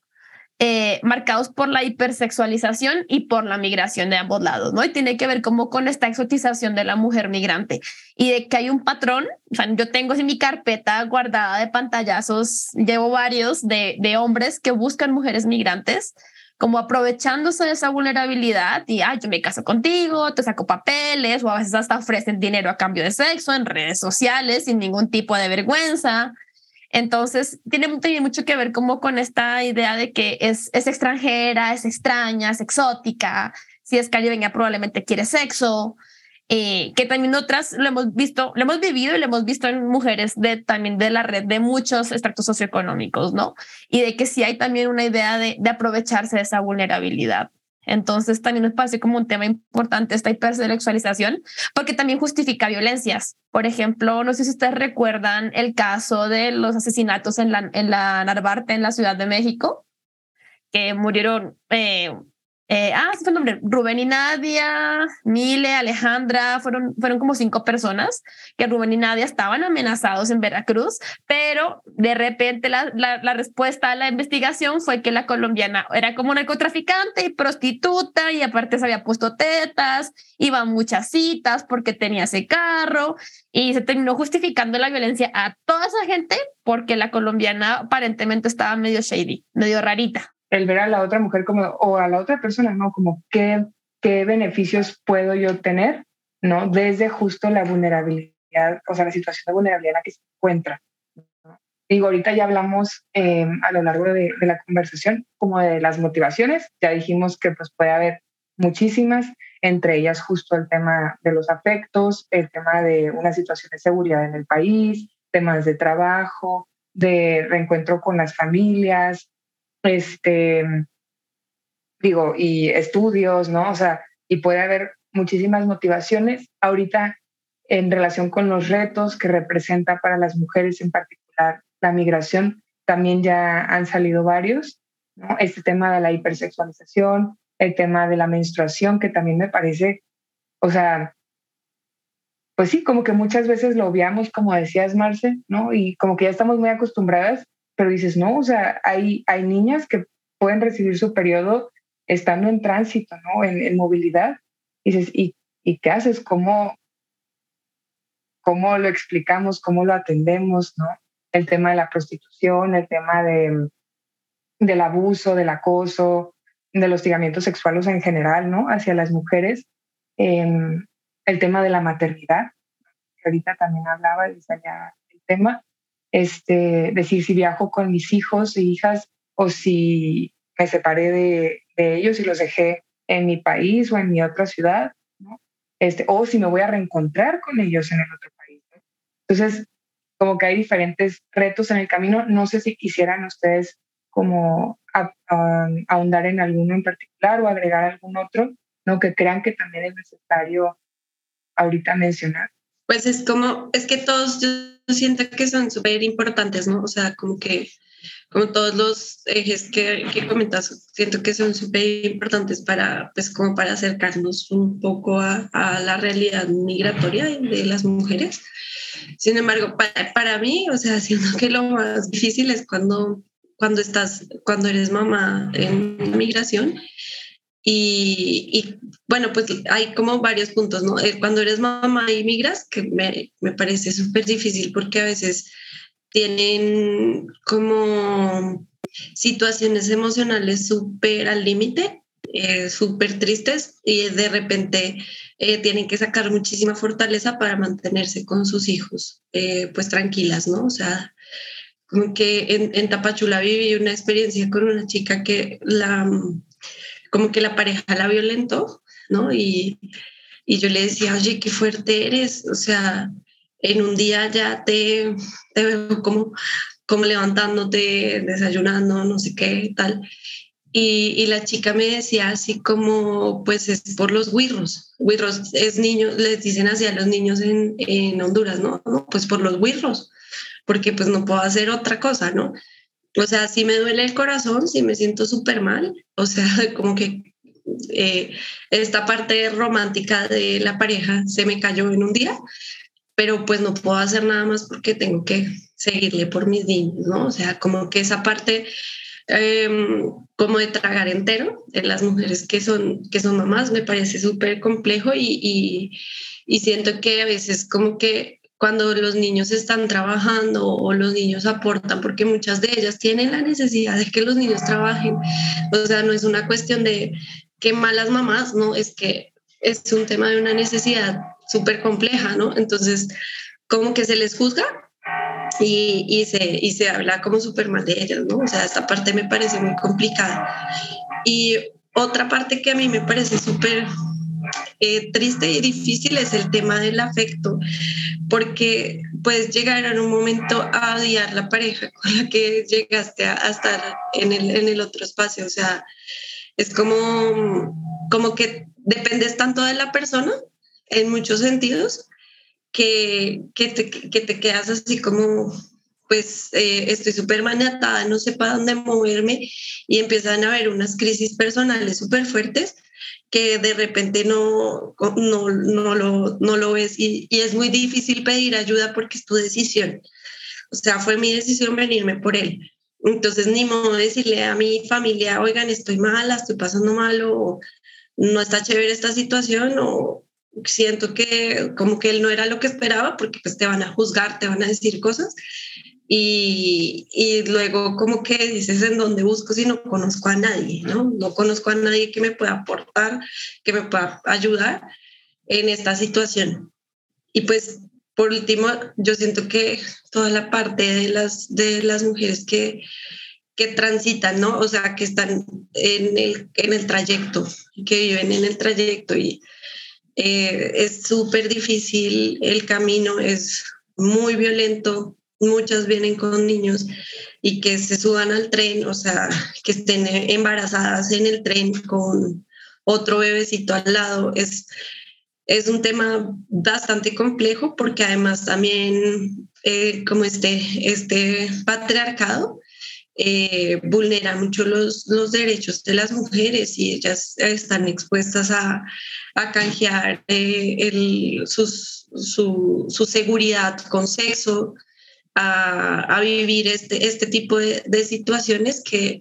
eh, marcados por la hipersexualización y por la migración de ambos lados, ¿no? Y tiene que ver como con esta exotización de la mujer migrante y de que hay un patrón, yo tengo en mi carpeta guardada de pantallazos, llevo varios de, de hombres que buscan mujeres migrantes, como aprovechándose de esa vulnerabilidad y, ay, yo me caso contigo, te saco papeles o a veces hasta ofrecen dinero a cambio de sexo en redes sociales sin ningún tipo de vergüenza. Entonces, tiene, mucho que ver como con esta idea de que es, es extranjera, es extraña, es exótica. Si es caribeña, probablemente quiere sexo. Eh, que también otras lo hemos visto, lo hemos vivido y lo hemos visto en mujeres de también de la red de muchos extractos socioeconómicos, ¿no? Y de que sí hay también una idea de, de aprovecharse de esa vulnerabilidad. Entonces también nos parece como un tema importante esta hipersexualización, porque también justifica violencias. Por ejemplo, no sé si ustedes recuerdan el caso de los asesinatos en la, en la Narvarte, en la Ciudad de México, que murieron eh, eh, ah, sí fue el nombre, Rubén y Nadia, Mile, Alejandra, fueron, fueron como cinco personas que Rubén y Nadia estaban amenazados en Veracruz, pero de repente la, la, respuesta a la investigación fue que la colombiana era como narcotraficante y prostituta y aparte se había puesto tetas, iba a muchas citas porque tenía ese carro y se terminó justificando la violencia a toda esa gente porque la colombiana aparentemente estaba medio shady, medio rarita el ver a la otra mujer como, o a la otra persona, ¿no? Como qué, qué beneficios puedo yo tener, ¿no? Desde justo la vulnerabilidad, o sea, la situación de vulnerabilidad en la que se encuentra. Digo, ahorita ya hablamos em, a lo largo de, de, la conversación como de las motivaciones, ya dijimos que pues puede haber muchísimas, entre ellas justo el tema de los afectos, el tema de una situación de seguridad en el país, temas de trabajo, de reencuentro con las familias, este, digo, y estudios, ¿no? O sea, y puede haber muchísimas motivaciones. Ahorita, en relación con los retos que representa para las mujeres en particular la migración, también ya han salido varios, ¿no? Este tema de la hipersexualización, el tema de la menstruación, que también me parece, o sea, pues sí, como que muchas veces lo obviamos, como decías, Marce, ¿no? Y como que ya estamos muy acostumbradas pero dices, no, o sea, hay, hay niñas que pueden recibir su periodo estando en tránsito, ¿no? En, movilidad. Y dices, ¿y, ¿y qué haces? ¿Cómo, ¿Cómo lo explicamos? ¿Cómo lo atendemos? ¿no? El tema de la prostitución, el tema de, del abuso, del acoso, del hostigamiento sexual en general, ¿no? Hacia las mujeres. Em, el tema de la maternidad, que ahorita también hablaba, desde allá el tema este, decir si viajo con mis hijos e hijas o si me separé de, ellos y los dejé en mi país o en mi otra ciudad, ¿no? este, o si me voy a reencontrar con ellos en el otro país. Entonces, como que hay diferentes retos en el camino. No sé si quisieran ustedes como ahondar en alguno en particular o agregar algún otro, ¿no? Que crean que también es necesario ahorita mencionar. Pues es como, es que todos siento que son súper importantes, ¿no? O sea, como que, como todos los ejes que, que comentas, siento que son súper importantes para, pues, como para acercarnos un poco a, a, la realidad migratoria de las mujeres. Sin embargo, para, para mí, o sea, siento que lo más difícil es cuando, cuando estás, cuando eres mamá en migración y, bueno, pues hay como varios puntos, ¿no? Eh, cuando eres mamá y migras, que me, me parece súper difícil porque a veces tienen como situaciones emocionales súper al límite, eh, súper tristes y de repente eh, tienen que sacar muchísima fortaleza para mantenerse con sus hijos, pues tranquilas, ¿no? O sea, como que en, en Tapachula viví una experiencia con una chica que la como que la pareja la violentó, ¿no? Y, Y yo le decía, oye, qué fuerte eres. O sea, en un día ya te, te veo como, como levantándote, desayunando, no sé qué, tal. Y, y, la chica me decía así como, pues es por los wirros. Wirros es niños, les dicen así a los niños en, en Honduras, ¿no? Pues por los wirros, porque pues no puedo hacer otra cosa, ¿no? O sea, si me duele el corazón, si me siento súper mal, o sea, como que eh, esta parte romántica de la pareja se me cayó en un día, pero pues no puedo hacer nada más porque tengo que seguirle por mis niños, ¿no? O sea, como que esa parte em, como de tragar entero en las mujeres que son, que son mamás me parece súper complejo y, y, y siento que a veces como que cuando los niños están trabajando o los niños aportan, porque muchas de ellas tienen la necesidad de que los niños trabajen. O sea, no es una cuestión de que malas mamás, no, es que es un tema de una necesidad súper compleja, ¿no? Entonces, como que se les juzga y, y, se, y se habla como súper mal de ellas, ¿no? O sea, esta parte me parece muy complicada. Y otra parte que a mí me parece súper eh, triste y difícil es el tema del afecto, porque puedes llegar en un momento a odiar la pareja con la que llegaste a, estar en el, otro espacio. O sea, es como, como que dependes tanto de la persona en muchos sentidos que, que, te, que quedas así como pues eh, estoy súper maniatada, no sé para dónde moverme y empiezan a haber unas crisis personales súper fuertes que de repente no, no, no, lo, no lo ves y, y, es muy difícil pedir ayuda porque es tu decisión. O sea, fue mi decisión venirme por él. Entonces, ni modo decirle a mi familia, oigan, estoy mala, estoy pasando mal o no está chévere esta situación o siento que como que él no era lo que esperaba porque pues te van a juzgar, te van a decir cosas y, y, luego como que dices en dónde busco si no conozco a nadie, ¿no? No conozco a nadie que me pueda aportar, que me pueda ayudar en esta situación. Y pues por último, yo siento que toda la parte de las, de las mujeres que, que transitan, ¿no? O sea, que están en el, en el trayecto, que viven en el trayecto y eh, es súper difícil, el camino es muy violento, muchas vienen con niños y que se suban al tren, o sea, que estén embarazadas en el tren con otro bebecito al lado, es, es un tema bastante complejo porque además también eh, como este, este patriarcado eh, vulnera mucho los, los derechos de las mujeres y ellas están expuestas a, a canjear eh, su, su, seguridad con sexo, a, vivir este, este tipo de, de, situaciones que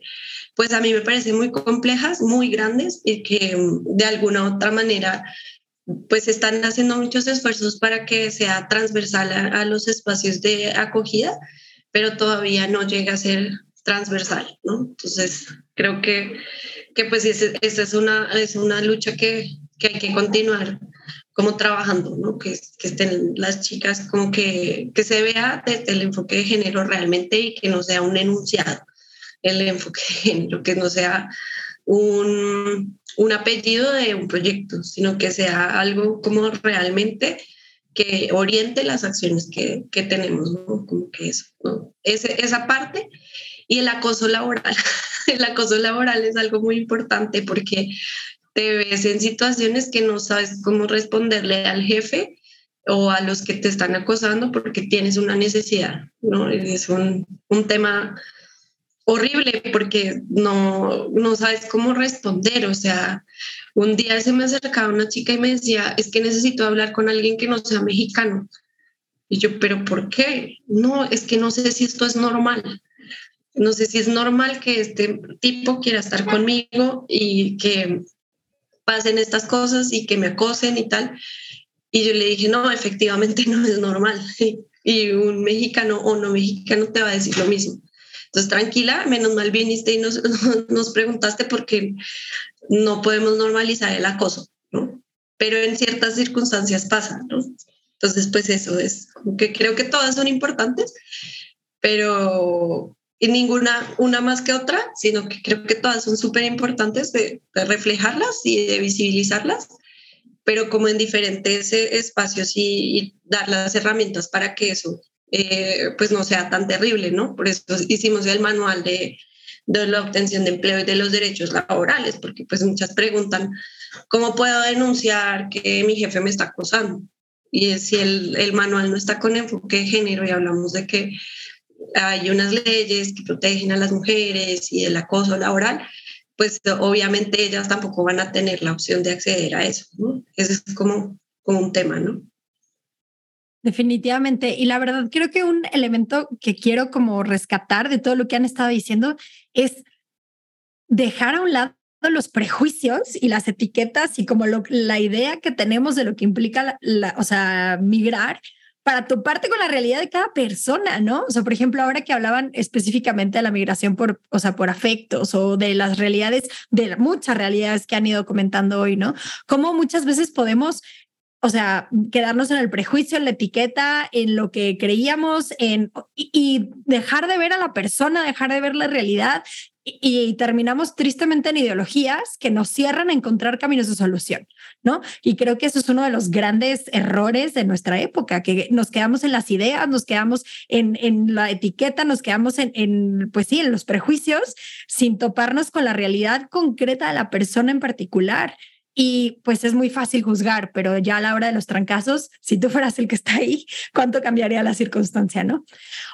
pues a mí me parecen muy complejas, muy grandes y que mm, de alguna otra manera pues están haciendo muchos esfuerzos para que sea transversal a, los espacios de acogida, pero todavía no llega a ser transversal, ¿no? Entonces, creo que, que pues esa es una, es una lucha que, que hay que continuar como trabajando, ¿no? Que, que, estén las chicas como que, que se vea desde el enfoque de género realmente y que no sea un enunciado el enfoque de género, que no sea un, un apellido de un proyecto, sino que sea algo como realmente que oriente las acciones que, que tenemos, ¿no? Como que eso, ¿no? Ese, esa parte y el acoso laboral. el acoso laboral es algo muy importante porque te ves en situaciones que no sabes cómo responderle al jefe o a los que te están acosando porque tienes una necesidad, ¿no? Es un, un tema horrible porque no, no sabes cómo responder. O sea, un día se me acercaba una chica y me decía, es que necesito hablar con alguien que no sea mexicano. Y yo, pero ¿por qué? No, es que no sé si esto es normal. No sé si es normal que este tipo quiera estar conmigo y que pasen estas cosas y que me acosen y tal. Y yo le dije, no, efectivamente no es normal. Y un mexicano o no mexicano te va a decir lo mismo. Entonces, tranquila, menos mal viniste y nos, nos preguntaste porque no podemos normalizar el acoso, ¿no? Pero en ciertas circunstancias pasa, ¿no? Entonces, pues eso es, que creo que todas son importantes, pero y ninguna una más que otra, sino que creo que todas son súper importantes de, reflejarlas y de visibilizarlas pero como en diferentes eh, espacios y, dar las herramientas para que eso eh, pues no sea tan terrible, ¿no? Por eso hicimos el manual de, de la obtención de empleo y de los derechos laborales, porque pues muchas preguntan, ¿cómo puedo denunciar que mi jefe me está acosando? Y si el, el manual no está con enfoque de género y hablamos de que hay unas leyes que protegen a las mujeres y el acoso laboral, pues obviamente ellas tampoco van a tener la opción de acceder a eso. ¿no? Ese es como, como un tema, ¿no? Definitivamente. Y la verdad, creo que un elemento que quiero como rescatar de todo lo que han estado diciendo es dejar a un lado los prejuicios y las etiquetas y como la idea que tenemos de lo que implica, la, o sea, migrar para toparte con la realidad de cada persona, ¿no? O sea, por ejemplo, ahora que hablaban específicamente de la migración por, o sea, por afectos o de las realidades, de muchas realidades que han ido comentando hoy, ¿no? Cómo muchas veces podemos o sea, quedarnos en el prejuicio, en la etiqueta, en lo que creíamos, en, y, dejar de ver a la persona, dejar de ver la realidad y, terminamos tristemente en ideologías que nos cierran a encontrar caminos de solución, ¿no? Y creo que eso es uno de los grandes errores de nuestra época, que nos quedamos en las ideas, nos quedamos en, en la etiqueta, nos quedamos en, en, pues sí, en los prejuicios, sin toparnos con la realidad concreta de la persona en particular. Y pues es muy fácil juzgar, pero ya a la hora de los trancazos, si tú fueras el que está ahí, ¿cuánto cambiaría la circunstancia, no?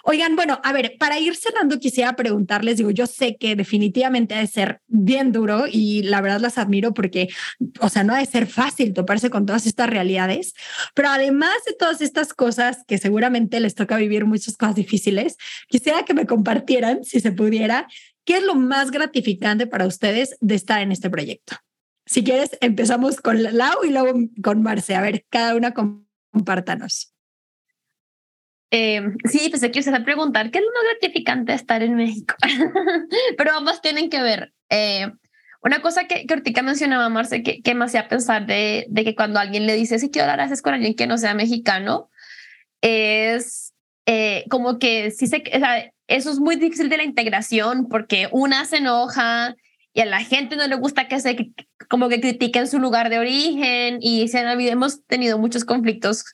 Oigan, bueno, a ver, para ir cerrando, quisiera preguntarles, digo, yo sé que definitivamente ha de ser bien duro y la verdad las admiro porque, o sea, no ha de ser fácil toparse con todas estas realidades, pero además de todas estas cosas que seguramente les toca vivir muchas cosas difíciles, quisiera que me compartieran, si se pudiera, qué es lo más gratificante para ustedes de estar en este proyecto. Si quieres, empezamos con Lau y luego con Marce. A ver, cada una compártanos. Eh, sí, pues aquí se va a preguntar, ¿qué es lo más gratificante de estar en México? Pero ambas tienen que ver. Eh, una cosa que, que ahorita mencionaba Marce, que, que me hacía pensar de, que cuando alguien le dice, si quiero hablar haces con alguien que no sea mexicano, es eh, como que sí se, eso es muy difícil de la integración porque una se enoja y a la gente no le gusta que se como que critiquen su lugar de origen y se han, hemos tenido muchos conflictos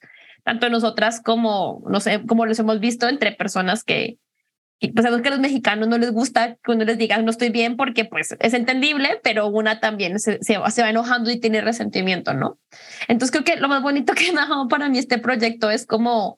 tanto nosotras como no sé como los hemos visto entre personas que pues que a los mexicanos no les gusta uno les diga no estoy bien porque pues es entendible, pero una también se, se, se va enojando y tiene resentimiento, ¿no? Entonces creo que lo más bonito que me ha dado para mí este proyecto es como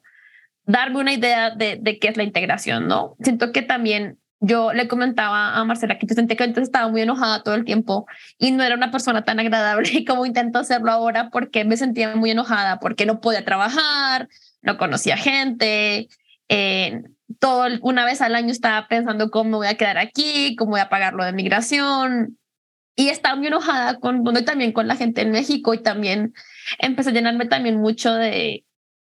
darme una idea de, de qué es la integración, ¿no? Siento que también yo le comentaba a Marcela que yo sentía que antes estaba muy enojada todo el tiempo y no era una persona tan agradable como intento hacerlo ahora porque me sentía muy enojada, porque no podía trabajar, no conocía gente, eh, todo una vez al año estaba pensando cómo me voy a quedar aquí, cómo voy a pagar lo de migración y estaba muy enojada con, bueno, también con la gente en México y también empecé a llenarme también mucho de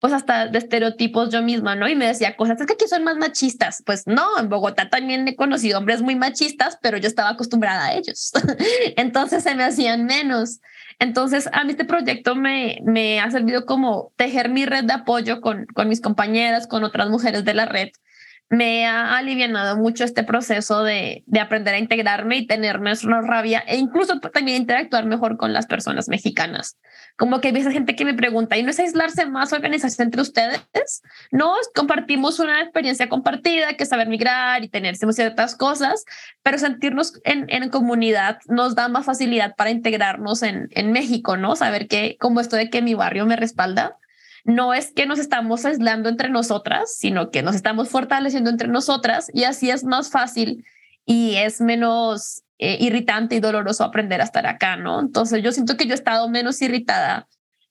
pues hasta de estereotipos yo misma, ¿no? Y me decía cosas, es que aquí son más machistas. Pues no, en Bogotá también he conocido hombres muy machistas, pero yo estaba acostumbrada a ellos. Entonces se me hacían menos. Entonces a mí este proyecto me, me ha servido como tejer mi red de apoyo con, con mis compañeras, con otras mujeres de la red me ha aliviado mucho este proceso de, de, aprender a integrarme y tener menos rabia e incluso también interactuar mejor con las personas mexicanas. Como que hay veces gente que me pregunta, ¿y no es aislarse más organización entre ustedes? No, compartimos una experiencia compartida, que saber migrar y tener ciertas cosas, pero sentirnos en, en comunidad nos da más facilidad para integrarnos en, en México, ¿no? Saber que como esto de que mi barrio me respalda, no es que nos estamos aislando entre nosotras, sino que nos estamos fortaleciendo entre nosotras y así es más fácil y es menos eh, irritante y doloroso aprender a estar acá, ¿no? Entonces yo siento que yo he estado menos irritada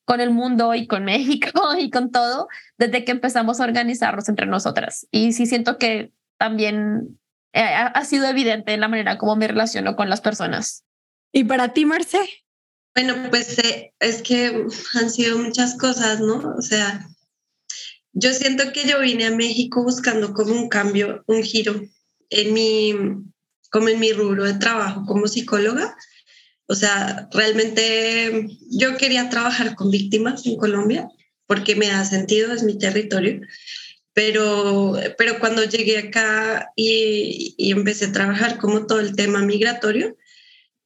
con el mundo y con México y con todo desde que empezamos a organizarnos entre nosotras. Y sí siento que también eh, ha sido evidente en la manera como me relaciono con las personas. ¿Y para ti, Marce? Bueno, pues eh, es que han sido muchas cosas, ¿no? O sea, yo siento que yo vine a México buscando como un cambio, un giro en mi, como en mi rubro de trabajo como psicóloga. O sea, realmente yo quería trabajar con víctimas en Colombia porque me da sentido, es mi territorio. Pero, pero cuando llegué acá y, y empecé a trabajar como todo el tema migratorio,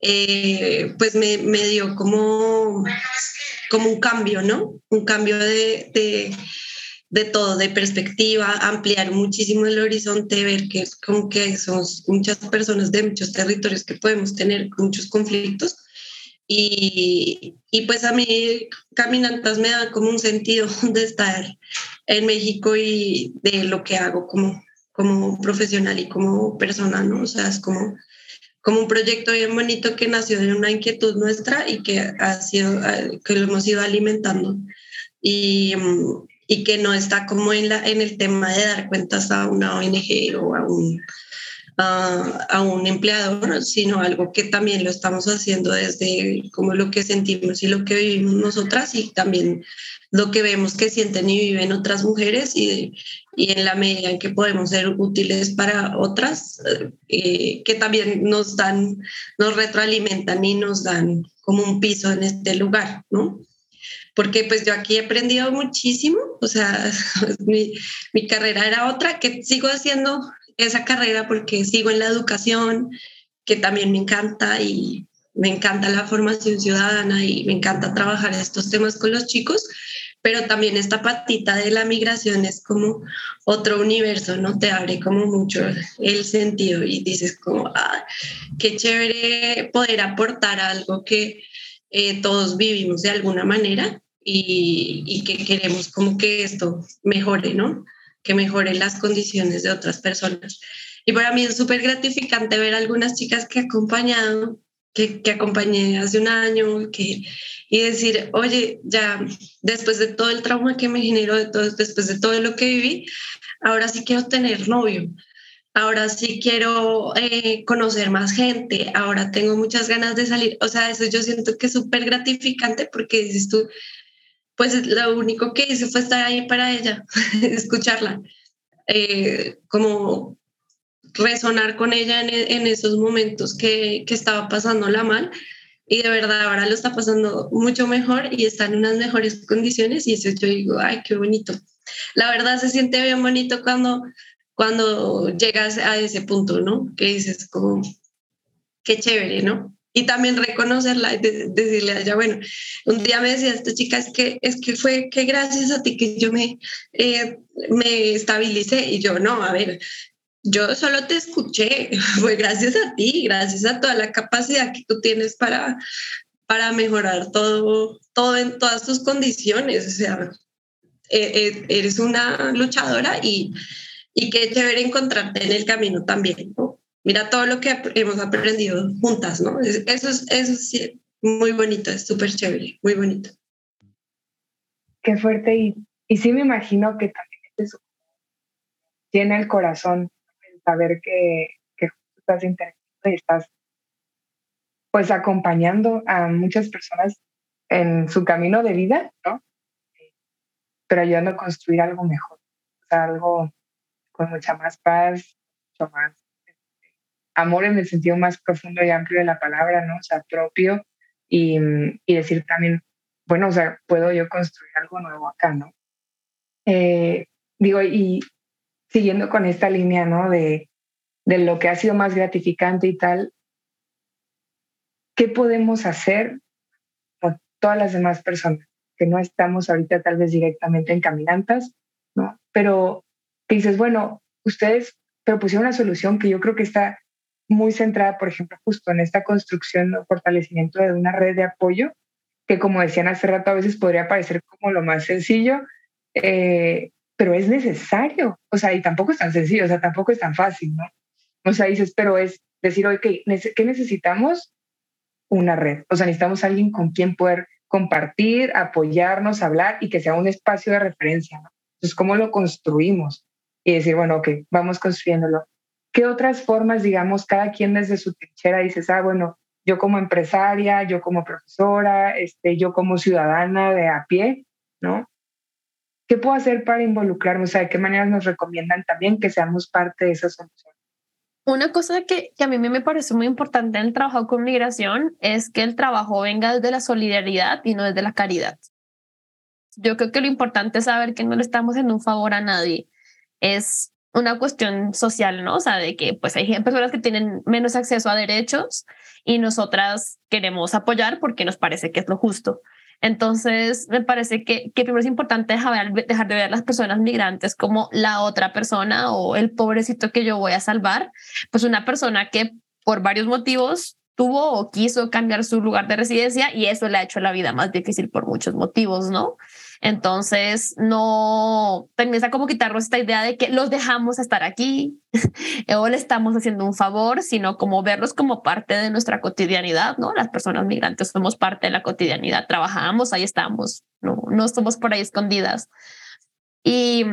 eh, pues me, me, dio como, como un cambio, ¿no? Un cambio de, de, de, todo, de perspectiva, ampliar muchísimo el horizonte, ver que como que somos muchas personas de muchos territorios que podemos tener muchos conflictos. Y, y pues a mí Caminantas me da como un sentido de estar en México y de lo que hago como, como profesional y como persona, ¿no? O sea, es como como un proyecto bien bonito que nació de una inquietud nuestra y que ha sido que lo hemos ido alimentando. Y, mm, y que no está como en la en el tema de dar cuentas a una ONG o a un a, a, un empleador, sino algo que también lo estamos haciendo desde como lo que sentimos y lo que vivimos nosotras y también lo que vemos que sienten y viven otras mujeres y, y en la medida en que podemos ser útiles para otras, eh, que también nos dan, nos retroalimentan y nos dan como un piso en este lugar, ¿no? Porque pues yo aquí he aprendido muchísimo, o sea, mi, mi carrera era otra, que sigo haciendo esa carrera porque sigo en la educación, que también me encanta y me encanta la formación ciudadana y me encanta trabajar estos temas con los chicos, pero también esta patita de la migración es como otro universo, ¿no? Te abre como mucho el sentido y dices como, ah, qué chévere poder aportar algo que eh, todos vivimos de alguna manera y, y, que queremos como que esto mejore, ¿no? Que mejore las condiciones de otras personas. Y para mí es súper gratificante ver algunas chicas que he acompañado, que, que acompañé hace un año, que y decir, oye, ya después de todo el trauma que me generó, de todo, después de todo lo que viví, ahora sí quiero tener novio, ahora sí quiero eh, conocer más gente, ahora tengo muchas ganas de salir. O sea, eso yo siento que es súper gratificante porque dices tú, pues lo único que hice fue estar ahí para ella, escucharla, eh, como resonar con ella en, en esos momentos que, que estaba pasándola mal y de verdad ahora lo está pasando mucho mejor y está en unas mejores condiciones y eso yo digo, ay, qué bonito. La verdad se siente bien bonito cuando, cuando llegas a ese punto, ¿no? Que dices como, qué chévere, ¿no? Y también reconocerla y decirle a ella, bueno, un día me decía esta chica, es que, es que fue que gracias a ti que yo me, eh, me estabilicé y yo, no, a ver, yo solo te escuché, fue gracias a ti, gracias a toda la capacidad que tú tienes para, para mejorar todo, todo en todas tus condiciones. O sea, e, e, eres una luchadora y, y qué chévere encontrarte en el camino también. Mira todo lo que hemos aprendido juntas, ¿no? Eso es, eso es muy bonito, es súper chévere, muy bonito. Qué fuerte y, y sí me imagino que también tiene el corazón saber que, que estás interesado y estás pues acompañando a muchas personas en su camino de vida, ¿no? Pero ayudando a construir algo mejor, o sea, algo con mucha más paz, mucho más este, amor en el sentido más profundo y amplio de la palabra, ¿no? O sea, propio y, y decir también, bueno, o sea, puedo yo construir algo nuevo acá, ¿no? Eh, digo, y, siguiendo con esta línea, ¿no? De, de lo que ha sido más gratificante y tal, ¿qué podemos hacer con todas las demás personas que no estamos ahorita tal vez directamente en caminantas, ¿no? Pero dices, bueno, ustedes propusieron una solución que yo creo que está muy centrada, por ejemplo, justo en esta construcción o fortalecimiento de una red de apoyo, que como decían hace rato, a veces podría parecer como lo más sencillo, eh, pero es necesario, o sea, y tampoco es tan sencillo, o sea, tampoco es tan fácil, ¿no? O sea, dices, pero es decir, oye, ¿qué, ¿qué necesitamos? Una red. O sea, necesitamos alguien con quien poder compartir, apoyarnos, hablar y que sea un espacio de referencia. ¿no? Entonces, ¿cómo lo construimos? Y decir, bueno, ok, vamos construyéndolo. ¿Qué otras formas, digamos, cada quien desde su trinchera dices, ah, bueno, yo como empresaria, yo como profesora, este, yo como ciudadana de a pie, ¿no? ¿Qué puedo hacer para involucrarme? O sea, ¿de qué maneras nos recomiendan también que seamos parte de esa solución? Una cosa que, que, a mí me parece muy importante en el trabajo con migración es que el trabajo venga desde la solidaridad y no desde la caridad. Yo creo que lo importante es saber que no le estamos haciendo un favor a nadie. Es una cuestión social, ¿no? O sea, de que pues hay personas que tienen menos acceso a derechos y nosotras queremos apoyar porque nos parece que es lo justo. Entonces, me parece que, que primero es importante dejar, dejar de ver a las personas migrantes como la otra persona o el pobrecito que yo voy a salvar, pues una persona que por varios motivos tuvo o quiso cambiar su lugar de residencia y eso le ha hecho la vida más difícil por muchos motivos, ¿no? Entonces, no, también está como quitarnos esta idea de que los dejamos estar aquí o le estamos haciendo un favor, sino como verlos como parte de nuestra cotidianidad, ¿no? Las personas migrantes somos parte de la cotidianidad, trabajamos, ahí estamos, no, no somos por ahí escondidas. Y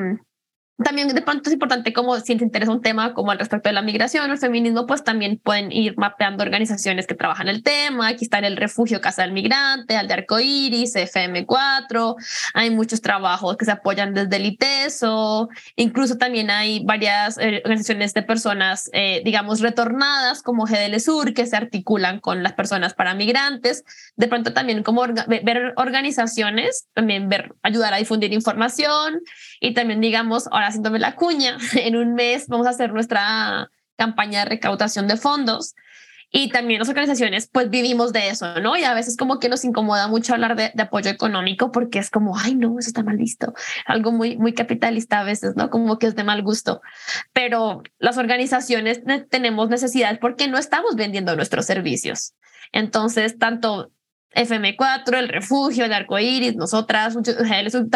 también de pronto es importante como si te interesa un tema como al respecto de la migración o el feminismo, pues también pueden ir mapeando organizaciones que trabajan el tema. Aquí está el Refugio Casa del Migrante, el de Arcoiris, FM4. Hay muchos trabajos que se apoyan desde el ITESO. Incluso también hay varias eh, organizaciones de personas, eh, digamos, retornadas como GDL Sur, que se articulan con las personas para migrantes. De pronto también como ver organizaciones, también ver, ayudar a difundir información y también, digamos, ahora haciéndome la cuña, en un mes vamos a hacer nuestra campaña de recaudación de fondos. Y también las organizaciones, pues vivimos de eso, ¿no? Y a veces como que nos incomoda mucho hablar de, apoyo económico porque es como, ay, no, eso está mal visto. Algo muy, muy capitalista a veces, ¿no? Como que es de mal gusto. Pero las organizaciones tenemos necesidades porque no estamos vendiendo nuestros servicios. Entonces, tanto FM4, el refugio, el arco iris, nosotras,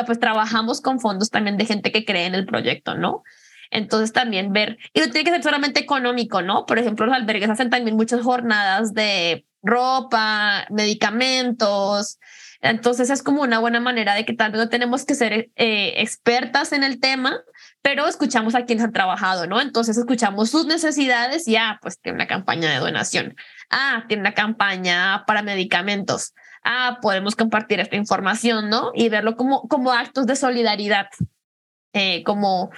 pues trabajamos con fondos también de gente que cree en el proyecto, ¿no? Entonces también ver, y no tiene que ser solamente económico, ¿no? Por ejemplo, los albergues hacen también muchas jornadas de ropa, medicamentos. Entonces es como una buena manera de que tal no tenemos que ser eh, expertas en el tema, pero escuchamos a quienes han trabajado, ¿no? Entonces escuchamos sus necesidades y, ah, pues tiene una campaña de donación. Ah, tiene una campaña para medicamentos. Ah, podemos compartir esta información, ¿no? Y verlo como, como actos de solidaridad, eh, como,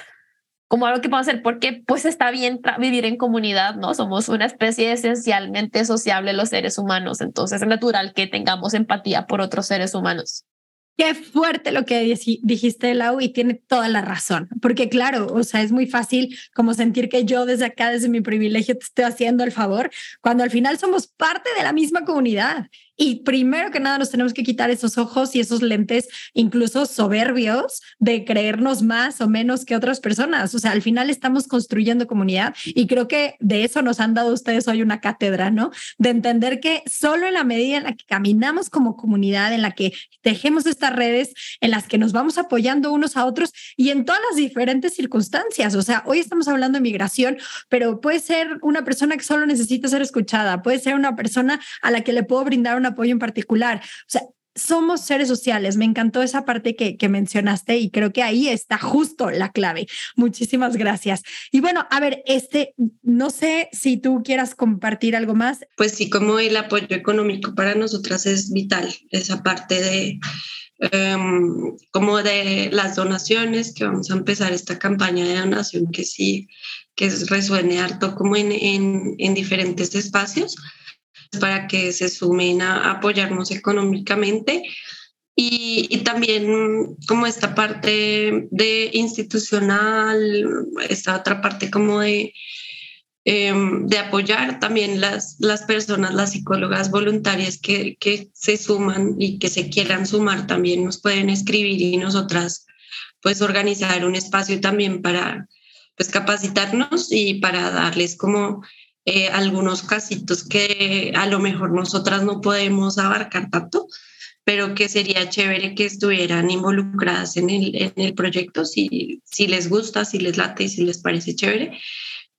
como algo que podemos hacer, porque pues está bien vivir en comunidad, ¿no? Somos una especie esencialmente sociable los seres humanos, entonces es natural que tengamos empatía por otros seres humanos. Qué fuerte lo que dijiste, Lau, y tiene toda la razón, porque claro, o sea, es muy fácil como sentir que yo desde acá, desde mi privilegio, te estoy haciendo el favor, cuando al final somos parte de la misma comunidad y primero que nada nos tenemos que quitar esos ojos y esos lentes, incluso soberbios, de creernos más o menos que otras personas. O sea, al final estamos construyendo comunidad y creo que de eso nos han dado ustedes hoy una cátedra, ¿no? De entender que solo en la medida en la que caminamos como comunidad, en la que tejemos estas redes, en las que nos vamos apoyando unos a otros y en todas las diferentes circunstancias. O sea, hoy estamos hablando de migración, pero puede ser una persona que solo necesita ser escuchada, puede ser una persona a la que le puedo brindar una apoyo en particular. O sea, somos seres sociales. Me encantó esa parte que, que, mencionaste y creo que ahí está justo la clave. Muchísimas gracias. Y bueno, a ver, este, no sé si tú quieras compartir algo más. Pues sí, como el apoyo económico para nosotras es vital, esa parte de em, como de las donaciones, que vamos a empezar esta campaña de donación que sí, que resuene harto como en, en, en diferentes espacios para que se sumen a apoyarnos económicamente. Y, también como esta parte de institucional, esta otra parte como de, em, de apoyar también las, las personas, las psicólogas voluntarias que, que se suman y que se quieran sumar también nos pueden escribir y nosotras pues organizar un espacio también para pues capacitarnos y para darles como eh, algunos casitos que a lo mejor nosotras no podemos abarcar tanto, pero que sería chévere que estuvieran involucradas en el, en el proyecto, si, si les gusta, si les late y si les parece chévere,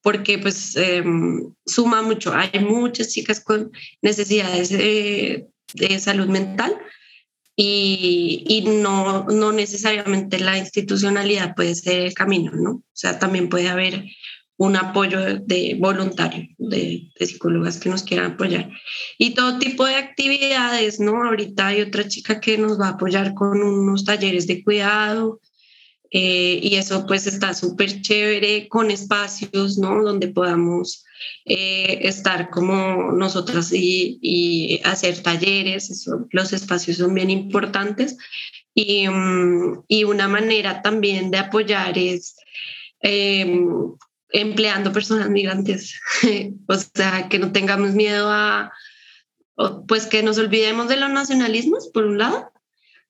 porque pues em, suma mucho. Hay muchas chicas con necesidades de, de salud mental y, y, no, no necesariamente la institucionalidad puede ser el camino, ¿no? O sea, también puede haber un apoyo de voluntario, de, psicólogas que nos quieran apoyar. Y todo tipo de actividades, ¿no? Ahorita hay otra chica que nos va a apoyar con unos talleres de cuidado. Eh, y eso pues está súper chévere con espacios, ¿no? Donde podamos eh, estar como nosotras y, y hacer talleres, eso, los espacios son bien importantes. Y, mm, y una manera también de apoyar es eh, empleando personas migrantes. o sea, que no tengamos miedo a, pues que nos olvidemos de los nacionalismos, por un lado,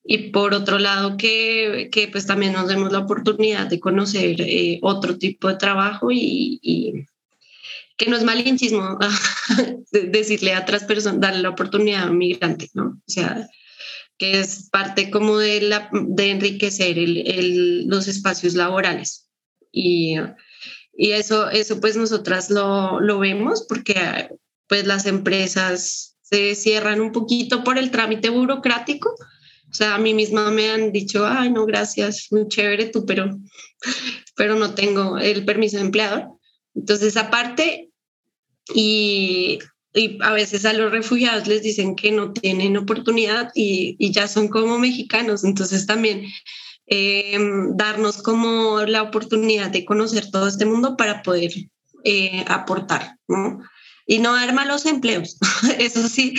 y por otro lado que, que pues también nos demos la oportunidad de conocer eh, otro tipo de trabajo y, y que no es malinchismo decirle a otras personas, darle la oportunidad a un migrante, ¿no? O sea, que es parte como de, la, de enriquecer el, el, los espacios laborales. Y, y, eso, eso pues nosotras lo, lo vemos porque pues las empresas se cierran un poquito por el trámite burocrático. O sea, a mí misma me han dicho, ay, no, gracias, muy chévere tú, pero, pero no tengo el permiso de empleador. Entonces, aparte, y, y, a veces a los refugiados les dicen que no tienen oportunidad y, y ya son como mexicanos. Entonces, también eh, darnos como la oportunidad de conocer todo este mundo para poder eh, aportar, ¿no? y no dar malos empleos. Eso sí,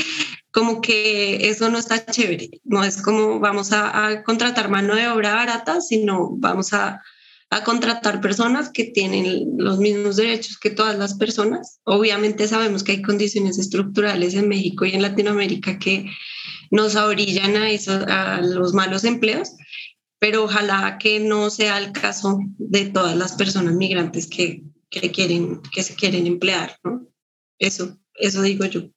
como que eso no está chévere. No es como vamos a, contratar mano de obra barata, sino vamos a, a, contratar personas que tienen los mismos derechos que todas las personas. Obviamente sabemos que hay condiciones estructurales en México y en Latinoamérica que nos orillan a, eso, a los malos empleos, pero ojalá que no sea el caso de todas las personas migrantes que, que, quieren, que se quieren emplear, ¿no? Eso, eso digo yo.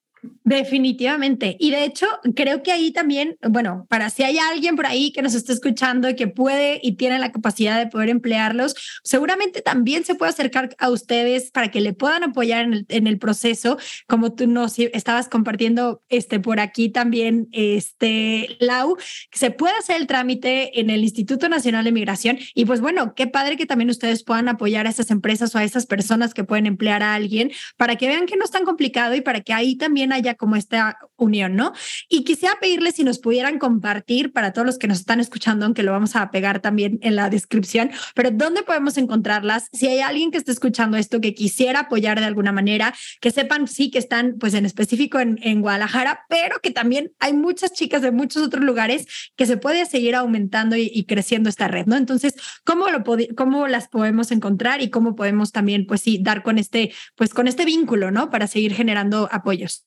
Definitivamente. Y de hecho, creo que ahí también, bueno, para si hay alguien por ahí que nos está escuchando y que puede y tiene la capacidad de poder emplearlos, seguramente también se puede acercar a ustedes para que le puedan apoyar en el, en el proceso, como tú nos estabas compartiendo este, por aquí también, este, Lau, que se puede hacer el trámite en el Instituto Nacional de Migración. Y pues bueno, qué padre que también ustedes puedan apoyar a esas empresas o a esas personas que pueden emplear a alguien para que vean que no es tan complicado y para que ahí también haya como esta unión, ¿no? Y quisiera pedirles si nos pudieran compartir para todos los que nos están escuchando, aunque lo vamos a pegar también en la descripción, pero ¿dónde podemos encontrarlas? Si hay alguien que esté escuchando esto que quisiera apoyar de alguna manera, que sepan sí que están pues en específico en, en Guadalajara, pero que también hay muchas chicas de muchos otros lugares que se puede seguir aumentando y, y creciendo esta red, ¿no? Entonces, ¿cómo, lo ¿cómo las podemos encontrar y cómo podemos también pues sí dar con este, pues con este vínculo, ¿no? Para seguir generando apoyos.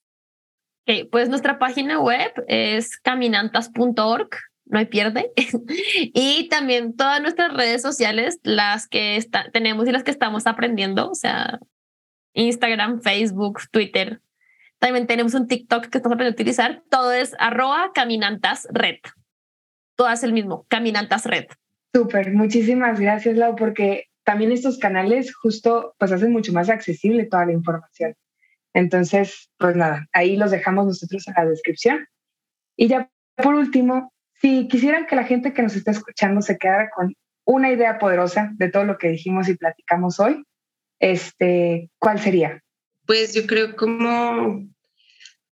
Okay, pues nuestra página web es caminantas.org, no hay pierde. y también todas nuestras redes sociales, las que está, tenemos y las que estamos aprendiendo, o sea, Instagram, Facebook, Twitter. También tenemos un TikTok que estamos aprendiendo a utilizar. Todo es arroba caminantasred. Todo es el mismo, caminantasred. Súper, muchísimas gracias, Lau, porque también estos canales justo pues hacen mucho más accesible toda la información. Entonces, pues nada, ahí los dejamos nosotros en la descripción. Y ya por último, si quisieran que la gente que nos está escuchando se quedara con una idea poderosa de todo lo que dijimos y platicamos hoy, este, ¿cuál sería? Pues yo creo como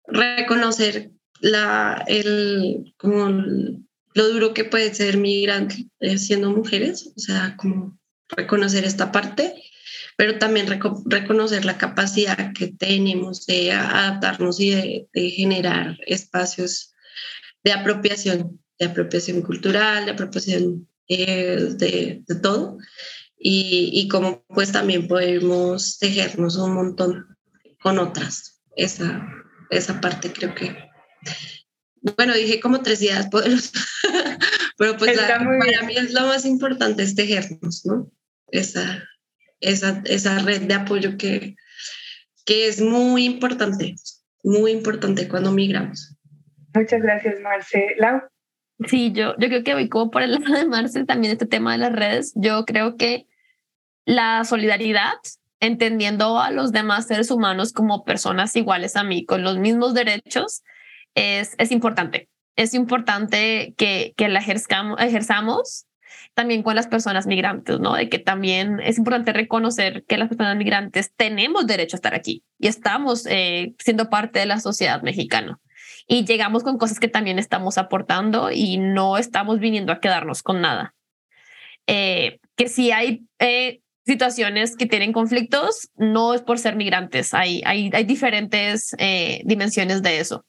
reconocer la, el, como lo duro que puede ser migrante eh, siendo mujeres, o sea, como reconocer esta parte pero también reconocer la capacidad que tenemos de adaptarnos y de, generar espacios de apropiación, de apropiación cultural, de apropiación eh, de, de, todo, y, y cómo pues también podemos tejernos un montón con otras. Esa, esa parte creo que bueno, dije como tres ideas poderosas, pero pues para mí es lo más importante es tejernos, ¿no? Esa, esa, esa red de apoyo que, que es muy importante, muy importante cuando migramos. Muchas gracias, Marce. Lau. Sí, yo, yo creo que voy como por el lado de Marce también este tema de las redes. Yo creo que la solidaridad, entendiendo a los demás seres humanos como personas iguales a mí, con los mismos derechos, es, es importante. Es importante que, que la ejerzamos también con las personas migrantes, ¿no? De que también es importante reconocer que las personas migrantes tenemos derecho a estar aquí y estamos eh, siendo parte de la sociedad mexicana. Y llegamos con cosas que también estamos aportando y no estamos viniendo a quedarnos con nada. Eh, que si hay eh, situaciones que tienen conflictos, no es por ser migrantes, hay, hay, hay diferentes dimensiones de eso.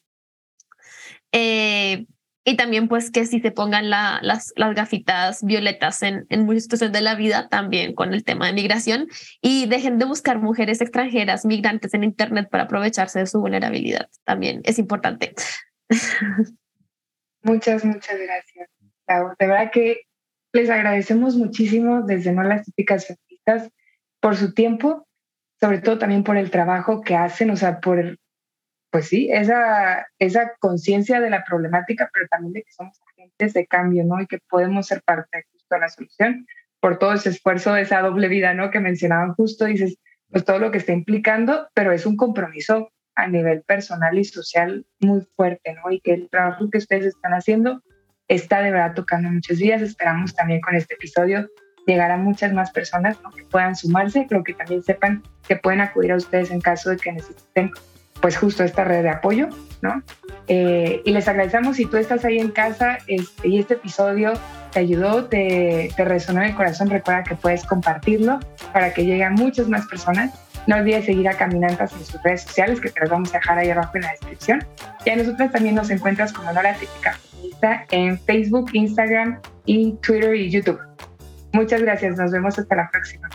Y también pues que si se pongan las, las gafitas violetas en, en muchas situaciones de la vida, también con el tema de migración, y dejen de buscar mujeres extranjeras, migrantes en Internet para aprovecharse de su vulnerabilidad. También es importante. Muchas, muchas gracias. De verdad que les agradecemos muchísimo desde No las típicas feministas por su tiempo, sobre todo también por el trabajo que hacen, o sea, por, pues sí, esa, esa conciencia de la problemática, pero también de que somos agentes de cambio, ¿no? Y que podemos ser parte justo de la solución por todo ese esfuerzo, esa doble vida, ¿no? Que mencionaban justo, dices, pues todo lo que está implicando, pero es un compromiso a nivel personal y social muy fuerte, ¿no? Y que el trabajo que ustedes están haciendo está de verdad tocando muchos días. Esperamos también con este episodio llegar a muchas más personas que puedan sumarse, pero que también sepan que pueden acudir a ustedes en caso de que necesiten pues justo esta red de apoyo, ¿no? Eh, y les agradecemos si tú estás ahí en casa este, y este episodio te ayudó, te, te resonó en el corazón, recuerda que puedes compartirlo para que lleguen muchas más personas. No olvides seguir a Caminantas en sus redes sociales, que te las vamos a dejar ahí abajo en la descripción. Y a nosotros también nos encuentras como Nora Típica Feminista en Facebook, Instagram y Twitter y YouTube. Muchas gracias, nos vemos hasta la próxima.